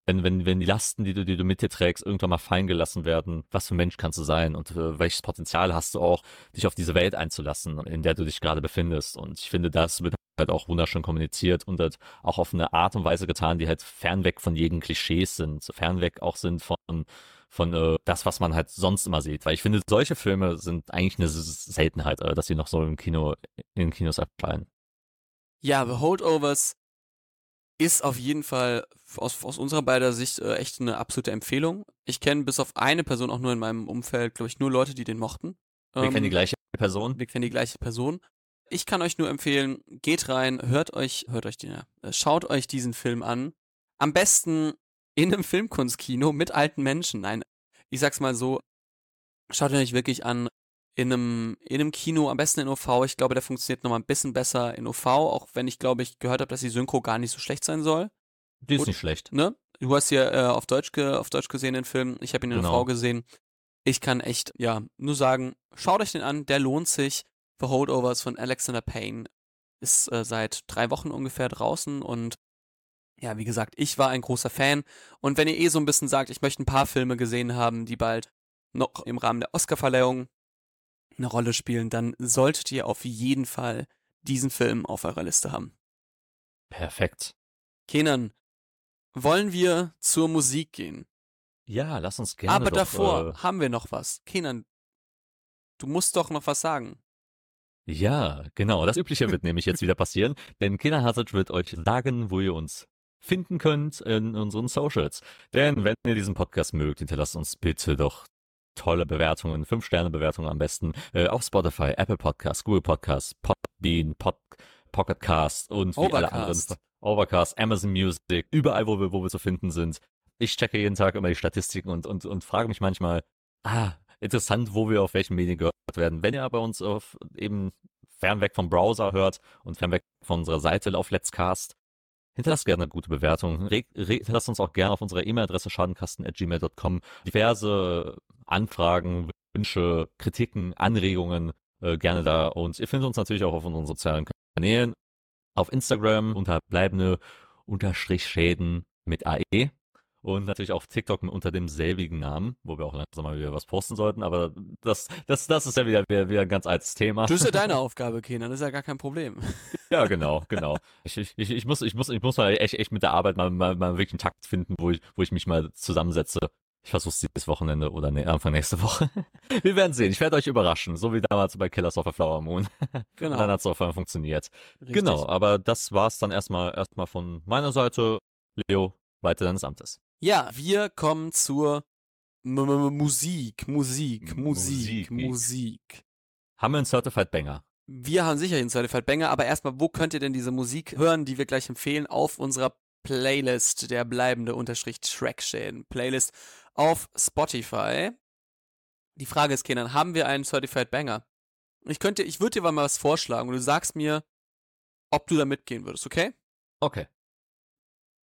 wenn, wenn, wenn die Lasten, die du, die du mit dir trägst, irgendwann mal fallen gelassen werden, was für ein Mensch kannst du sein und äh, welches Potenzial hast du auch, dich auf diese Welt einzulassen, in der du dich gerade befindest. Und ich finde, das wird halt auch wunderschön kommuniziert und halt auch auf eine Art und Weise getan, die halt fernweg von jeden Klischees sind, fernweg auch sind von von äh, das, was man halt sonst immer sieht. Weil ich finde, solche Filme sind eigentlich eine Seltenheit, äh, dass sie noch so im Kino, in Kinos erscheinen. Ja, The Holdovers ist auf jeden Fall aus, aus unserer beider Sicht äh, echt eine absolute Empfehlung. Ich kenne bis auf eine Person auch nur in meinem Umfeld, glaube ich, nur Leute, die den mochten. Wir ähm, kennen die gleiche Person. Wir kennen die gleiche Person. Ich kann euch nur empfehlen, geht rein, hört euch, hört euch den, äh, schaut euch diesen Film an. Am besten in einem (laughs) Filmkunstkino mit alten Menschen. Nein, ich sag's mal so, schaut euch wirklich an, in einem, in einem Kino, am besten in OV. Ich glaube, der funktioniert nochmal ein bisschen besser in OV, auch wenn ich glaube, ich gehört habe, dass die Synchro gar nicht so schlecht sein soll. Die ist Gut, nicht schlecht. Ne? Du hast ja äh, auf, Deutsch ge, auf Deutsch gesehen den Film. Ich habe ihn in genau. OV gesehen. Ich kann echt, ja, nur sagen, schaut euch den an, der lohnt sich. The Holdovers von Alexander Payne ist äh, seit drei Wochen ungefähr draußen und ja, wie gesagt, ich war ein großer Fan. Und wenn ihr eh so ein bisschen sagt, ich möchte ein paar Filme gesehen haben, die bald noch im Rahmen der Oscarverleihung eine Rolle spielen, dann solltet ihr auf jeden Fall diesen Film auf eurer Liste haben. Perfekt. Kenan, wollen wir zur Musik gehen? Ja, lass uns gerne. Aber doch, davor äh... haben wir noch was. Kenan, du musst doch noch was sagen. Ja, genau. Das Übliche wird nämlich jetzt wieder passieren, (laughs) denn Kenan Hazard wird euch sagen, wo ihr uns finden könnt in unseren Socials. Denn wenn ihr diesen Podcast mögt, hinterlasst uns bitte doch tolle Bewertungen, 5-Sterne-Bewertungen am besten äh, auf Spotify, Apple Podcasts, Google Podcasts, Podbean, Pod, Pocket Cast und wie Overcast. alle anderen. Overcast, Amazon Music, überall, wo wir, wo wir zu finden sind. Ich checke jeden Tag immer die Statistiken und, und, und frage mich manchmal, ah, interessant, wo wir auf welchen Medien gehört werden. Wenn ihr bei uns auf eben fernweg vom Browser hört und fernweg von unserer Seite auf Let's Cast, Hinterlasst gerne eine gute Bewertung. hinterlasst uns auch gerne auf unserer E-Mail-Adresse schadenkasten.gmail.com diverse Anfragen, Wünsche, Kritiken, Anregungen äh, gerne da. Und ihr findet uns natürlich auch auf unseren sozialen Kanälen. Auf Instagram unter bleibende unterstrich Schäden mit AE und natürlich auf TikTok unter demselbigen Namen, wo wir auch langsam mal wieder was posten sollten, aber das, das, das ist ja wieder, wieder, wieder ein ganz altes Thema. Das ist ja deine (laughs) Aufgabe, Kenan, das ist ja gar kein Problem. (laughs) Ja, genau, genau. Ich, ich, ich, muss, ich, muss, ich muss mal echt, echt mit der Arbeit mal, mal, mal wirklich einen Takt finden, wo ich, wo ich mich mal zusammensetze. Ich versuche dieses Wochenende oder ne, Anfang nächste Woche. (laughs) Wir werden sehen. Ich werde euch überraschen, so wie damals bei Killers of a Flower Moon. (laughs) Genau. Und dann hat es auch funktioniert. Richtig. Genau, aber das war's dann erstmal erstmal von meiner Seite. Leo, weiter deines Amtes. Ja, wir kommen zur M -M Musik, Musik, Musik, Musik, Musik. Haben wir einen Certified Banger? Wir haben sicher einen Certified Banger, aber erstmal, wo könnt ihr denn diese Musik hören, die wir gleich empfehlen? Auf unserer Playlist, der bleibende Unterstrich Trackschäden. Playlist auf Spotify. Die Frage ist, Kenan, haben wir einen Certified Banger? Ich könnte, ich würde dir mal was vorschlagen und du sagst mir, ob du da mitgehen würdest, okay? Okay.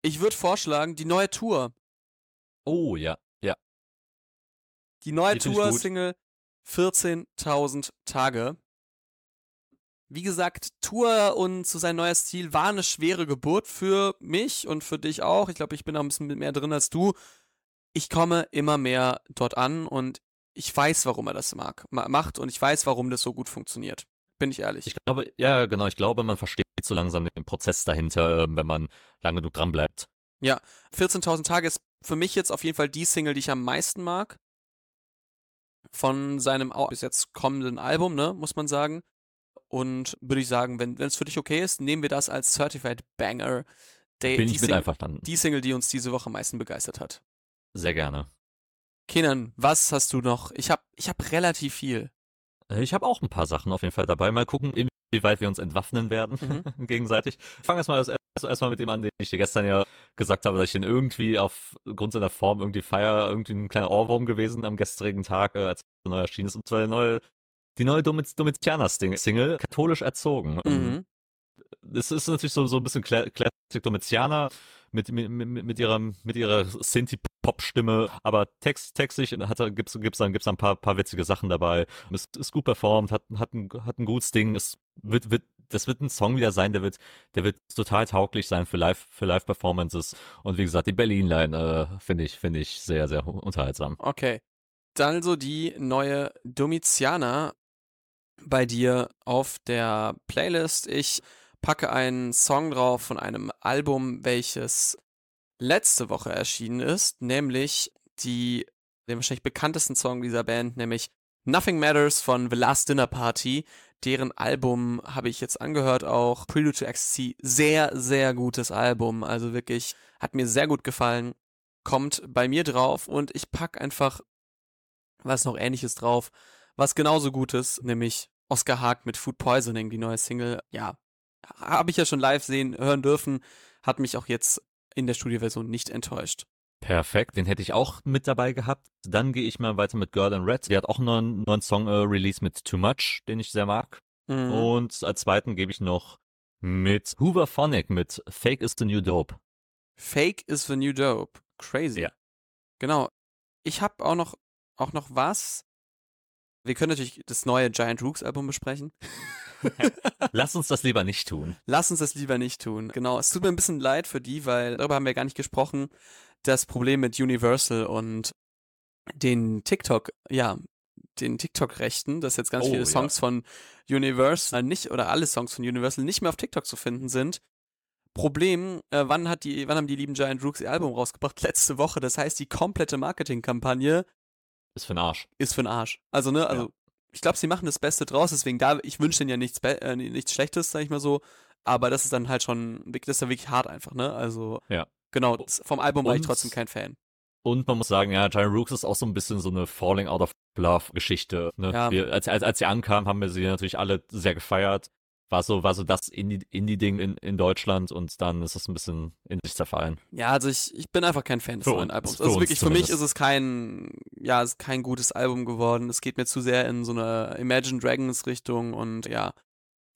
Ich würde vorschlagen, die neue Tour. Oh, ja, ja. Die neue Tour-Single 14.000 Tage. Wie gesagt, Tour und zu sein neuer Stil war eine schwere Geburt für mich und für dich auch. Ich glaube, ich bin da ein bisschen mehr drin als du. Ich komme immer mehr dort an und ich weiß, warum er das mag, macht und ich weiß, warum das so gut funktioniert. Bin ich ehrlich. Ich glaube, ja, genau. Ich glaube, man versteht so langsam den Prozess dahinter, ähm, wenn man lange genug dran bleibt. Ja, 14.000 Tage ist für mich jetzt auf jeden Fall die Single, die ich am meisten mag. Von seinem bis jetzt kommenden Album, ne, muss man sagen. Und würde ich sagen, wenn es für dich okay ist, nehmen wir das als Certified Banger. Der, Bin ich mit einverstanden. Die Single, die uns diese Woche am meisten begeistert hat. Sehr gerne. Kenan, was hast du noch? Ich habe ich hab relativ viel. Äh, ich habe auch ein paar Sachen auf jeden Fall dabei. Mal gucken, inwieweit wir uns entwaffnen werden mhm. (laughs) gegenseitig. Fangen wir mal also erstmal mit dem an, den ich dir gestern ja gesagt habe, dass ich den irgendwie aufgrund seiner Form irgendwie feier, irgendwie ein kleiner Ohrwurm gewesen am gestrigen Tag, äh, als er neu erschienen ist. Und zwar der neue, die neue Domitianer-Single, katholisch erzogen. Mhm. Das ist natürlich so, so ein bisschen Classic Domitianer mit, mit, mit ihrer, mit ihrer Sinti-Pop-Stimme, aber text, textlich hat gibt's, gibt's dann, gibt's dann ein paar, paar witzige Sachen dabei. Es ist gut performt, hat, hat ein, hat ein gutes Ding, es wird, wird, das wird ein Song wieder sein, der wird, der wird total tauglich sein für Live, für Live-Performances. Und wie gesagt, die Berlin-Line, äh, finde ich, finde ich sehr, sehr unterhaltsam. Okay. Dann also die neue Domitianer bei dir auf der Playlist. Ich packe einen Song drauf von einem Album, welches letzte Woche erschienen ist, nämlich die, den wahrscheinlich bekanntesten Song dieser Band, nämlich Nothing Matters von The Last Dinner Party. Deren Album habe ich jetzt angehört auch. Prelude to Ecstasy. Sehr, sehr gutes Album. Also wirklich, hat mir sehr gut gefallen. Kommt bei mir drauf und ich pack einfach was noch ähnliches drauf, was genauso gut ist, nämlich Oscar Haag mit Food Poisoning, die neue Single. Ja, habe ich ja schon live sehen, hören dürfen, hat mich auch jetzt in der Studioversion nicht enttäuscht. Perfekt, den hätte ich auch mit dabei gehabt. Dann gehe ich mal weiter mit Girl in Red. Die hat auch einen neuen, neuen Song äh, release mit Too Much, den ich sehr mag. Mhm. Und als zweiten gebe ich noch mit Hoover Phonic mit Fake is the New Dope. Fake is the New Dope. Crazy. Ja. Genau. Ich habe auch noch, auch noch was. Wir können natürlich das neue Giant Rooks Album besprechen. (laughs) (laughs) Lass uns das lieber nicht tun. Lass uns das lieber nicht tun. Genau. Es tut mir ein bisschen leid für die, weil darüber haben wir gar nicht gesprochen. Das Problem mit Universal und den TikTok, ja, den TikTok-Rechten, dass jetzt ganz oh, viele Songs ja. von Universal nicht oder alle Songs von Universal nicht mehr auf TikTok zu finden sind. Problem, äh, wann hat die, wann haben die lieben Giant Rooks ihr Album rausgebracht? (laughs) Letzte Woche. Das heißt, die komplette Marketingkampagne ist für den Arsch. Ist für den Arsch. Also, ne, also ja ich glaube, sie machen das Beste draus, deswegen da, ich wünsche denen ja nichts, äh, nichts Schlechtes, sag ich mal so. Aber das ist dann halt schon, das ist ja wirklich hart einfach, ne? Also, ja. genau, vom Album und, war ich trotzdem kein Fan. Und man muss sagen, ja, Giant Rooks ist auch so ein bisschen so eine Falling Out of Love Geschichte. Ne? Ja. Wir, als, als, als sie ankam, haben wir sie natürlich alle sehr gefeiert war so, war so das Indie-Ding in, in Deutschland und dann ist es ein bisschen in sich zerfallen. Ja, also ich, ich bin einfach kein Fan des neuen Albums. Also wirklich, für mich ist es kein, ja, ist kein gutes Album geworden. Es geht mir zu sehr in so eine Imagine Dragons Richtung und ja,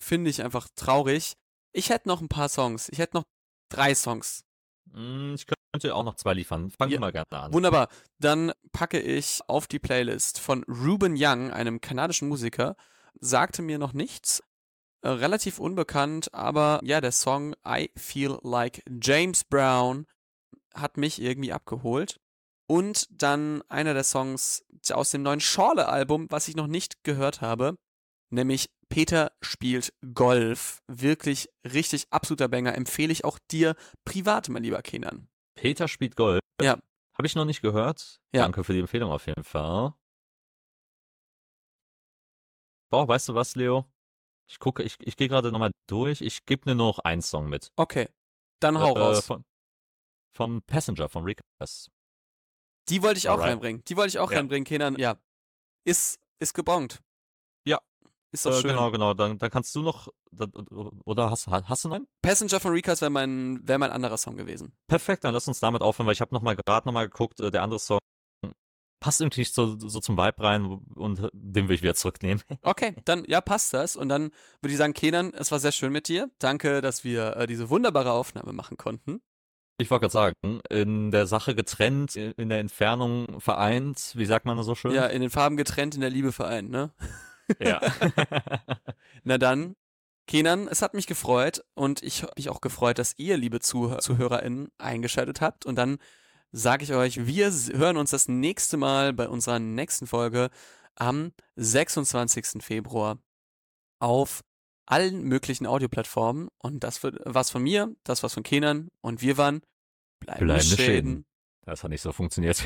finde ich einfach traurig. Ich hätte noch ein paar Songs. Ich hätte noch drei Songs. Hm, ich könnte auch noch zwei liefern. Fangen wir ja, mal gerne an. Wunderbar. Dann packe ich auf die Playlist von Ruben Young, einem kanadischen Musiker. Sagte mir noch nichts, äh, relativ unbekannt, aber ja, der Song I Feel Like James Brown hat mich irgendwie abgeholt. Und dann einer der Songs aus dem neuen Schorle-Album, was ich noch nicht gehört habe, nämlich Peter spielt Golf. Wirklich richtig absoluter Banger. Empfehle ich auch dir privat, mein lieber Kenan. Peter spielt Golf? Ja. Habe ich noch nicht gehört. Ja. Danke für die Empfehlung auf jeden Fall. Boah, weißt du was, Leo? Ich gucke, ich, ich gehe gerade nochmal durch. Ich gebe nur noch einen Song mit. Okay. Dann hau äh, raus. Von, vom Passenger, von Recast. Die wollte ich auch Alright. reinbringen. Die wollte ich auch ja. reinbringen, Kenan. Ja. Ist, ist gebongt. Ja. Ist doch äh, schön. Genau, genau. Dann, dann kannst du noch, oder hast, hast du einen? Passenger von Recast wäre mein, wär mein anderer Song gewesen. Perfekt, dann lass uns damit aufhören, weil ich habe noch mal gerade nochmal geguckt, äh, der andere Song passt irgendwie nicht so, so zum Vibe rein und den will ich wieder zurücknehmen. (laughs) Okay, dann ja, passt das. Und dann würde ich sagen, Kenan, es war sehr schön mit dir. Danke, dass wir äh, diese wunderbare Aufnahme machen konnten. Ich wollte gerade sagen, in der Sache getrennt, in der Entfernung vereint, wie sagt man das so schön? Ja, in den Farben getrennt, in der Liebe vereint, ne? (laughs) Ja. (laughs) Na dann, Kenan, es hat mich gefreut und ich habe mich auch gefreut, dass ihr, liebe Zuh ZuhörerInnen, eingeschaltet habt. Und dann sage ich euch, wir hören uns das nächste Mal bei unserer nächsten Folge am 26. Februar auf allen möglichen Audioplattformen. Und das war's von mir, das war's von Kenan und wir waren bleibende, bleibende Schäden. Schäden. Das hat nicht so funktioniert.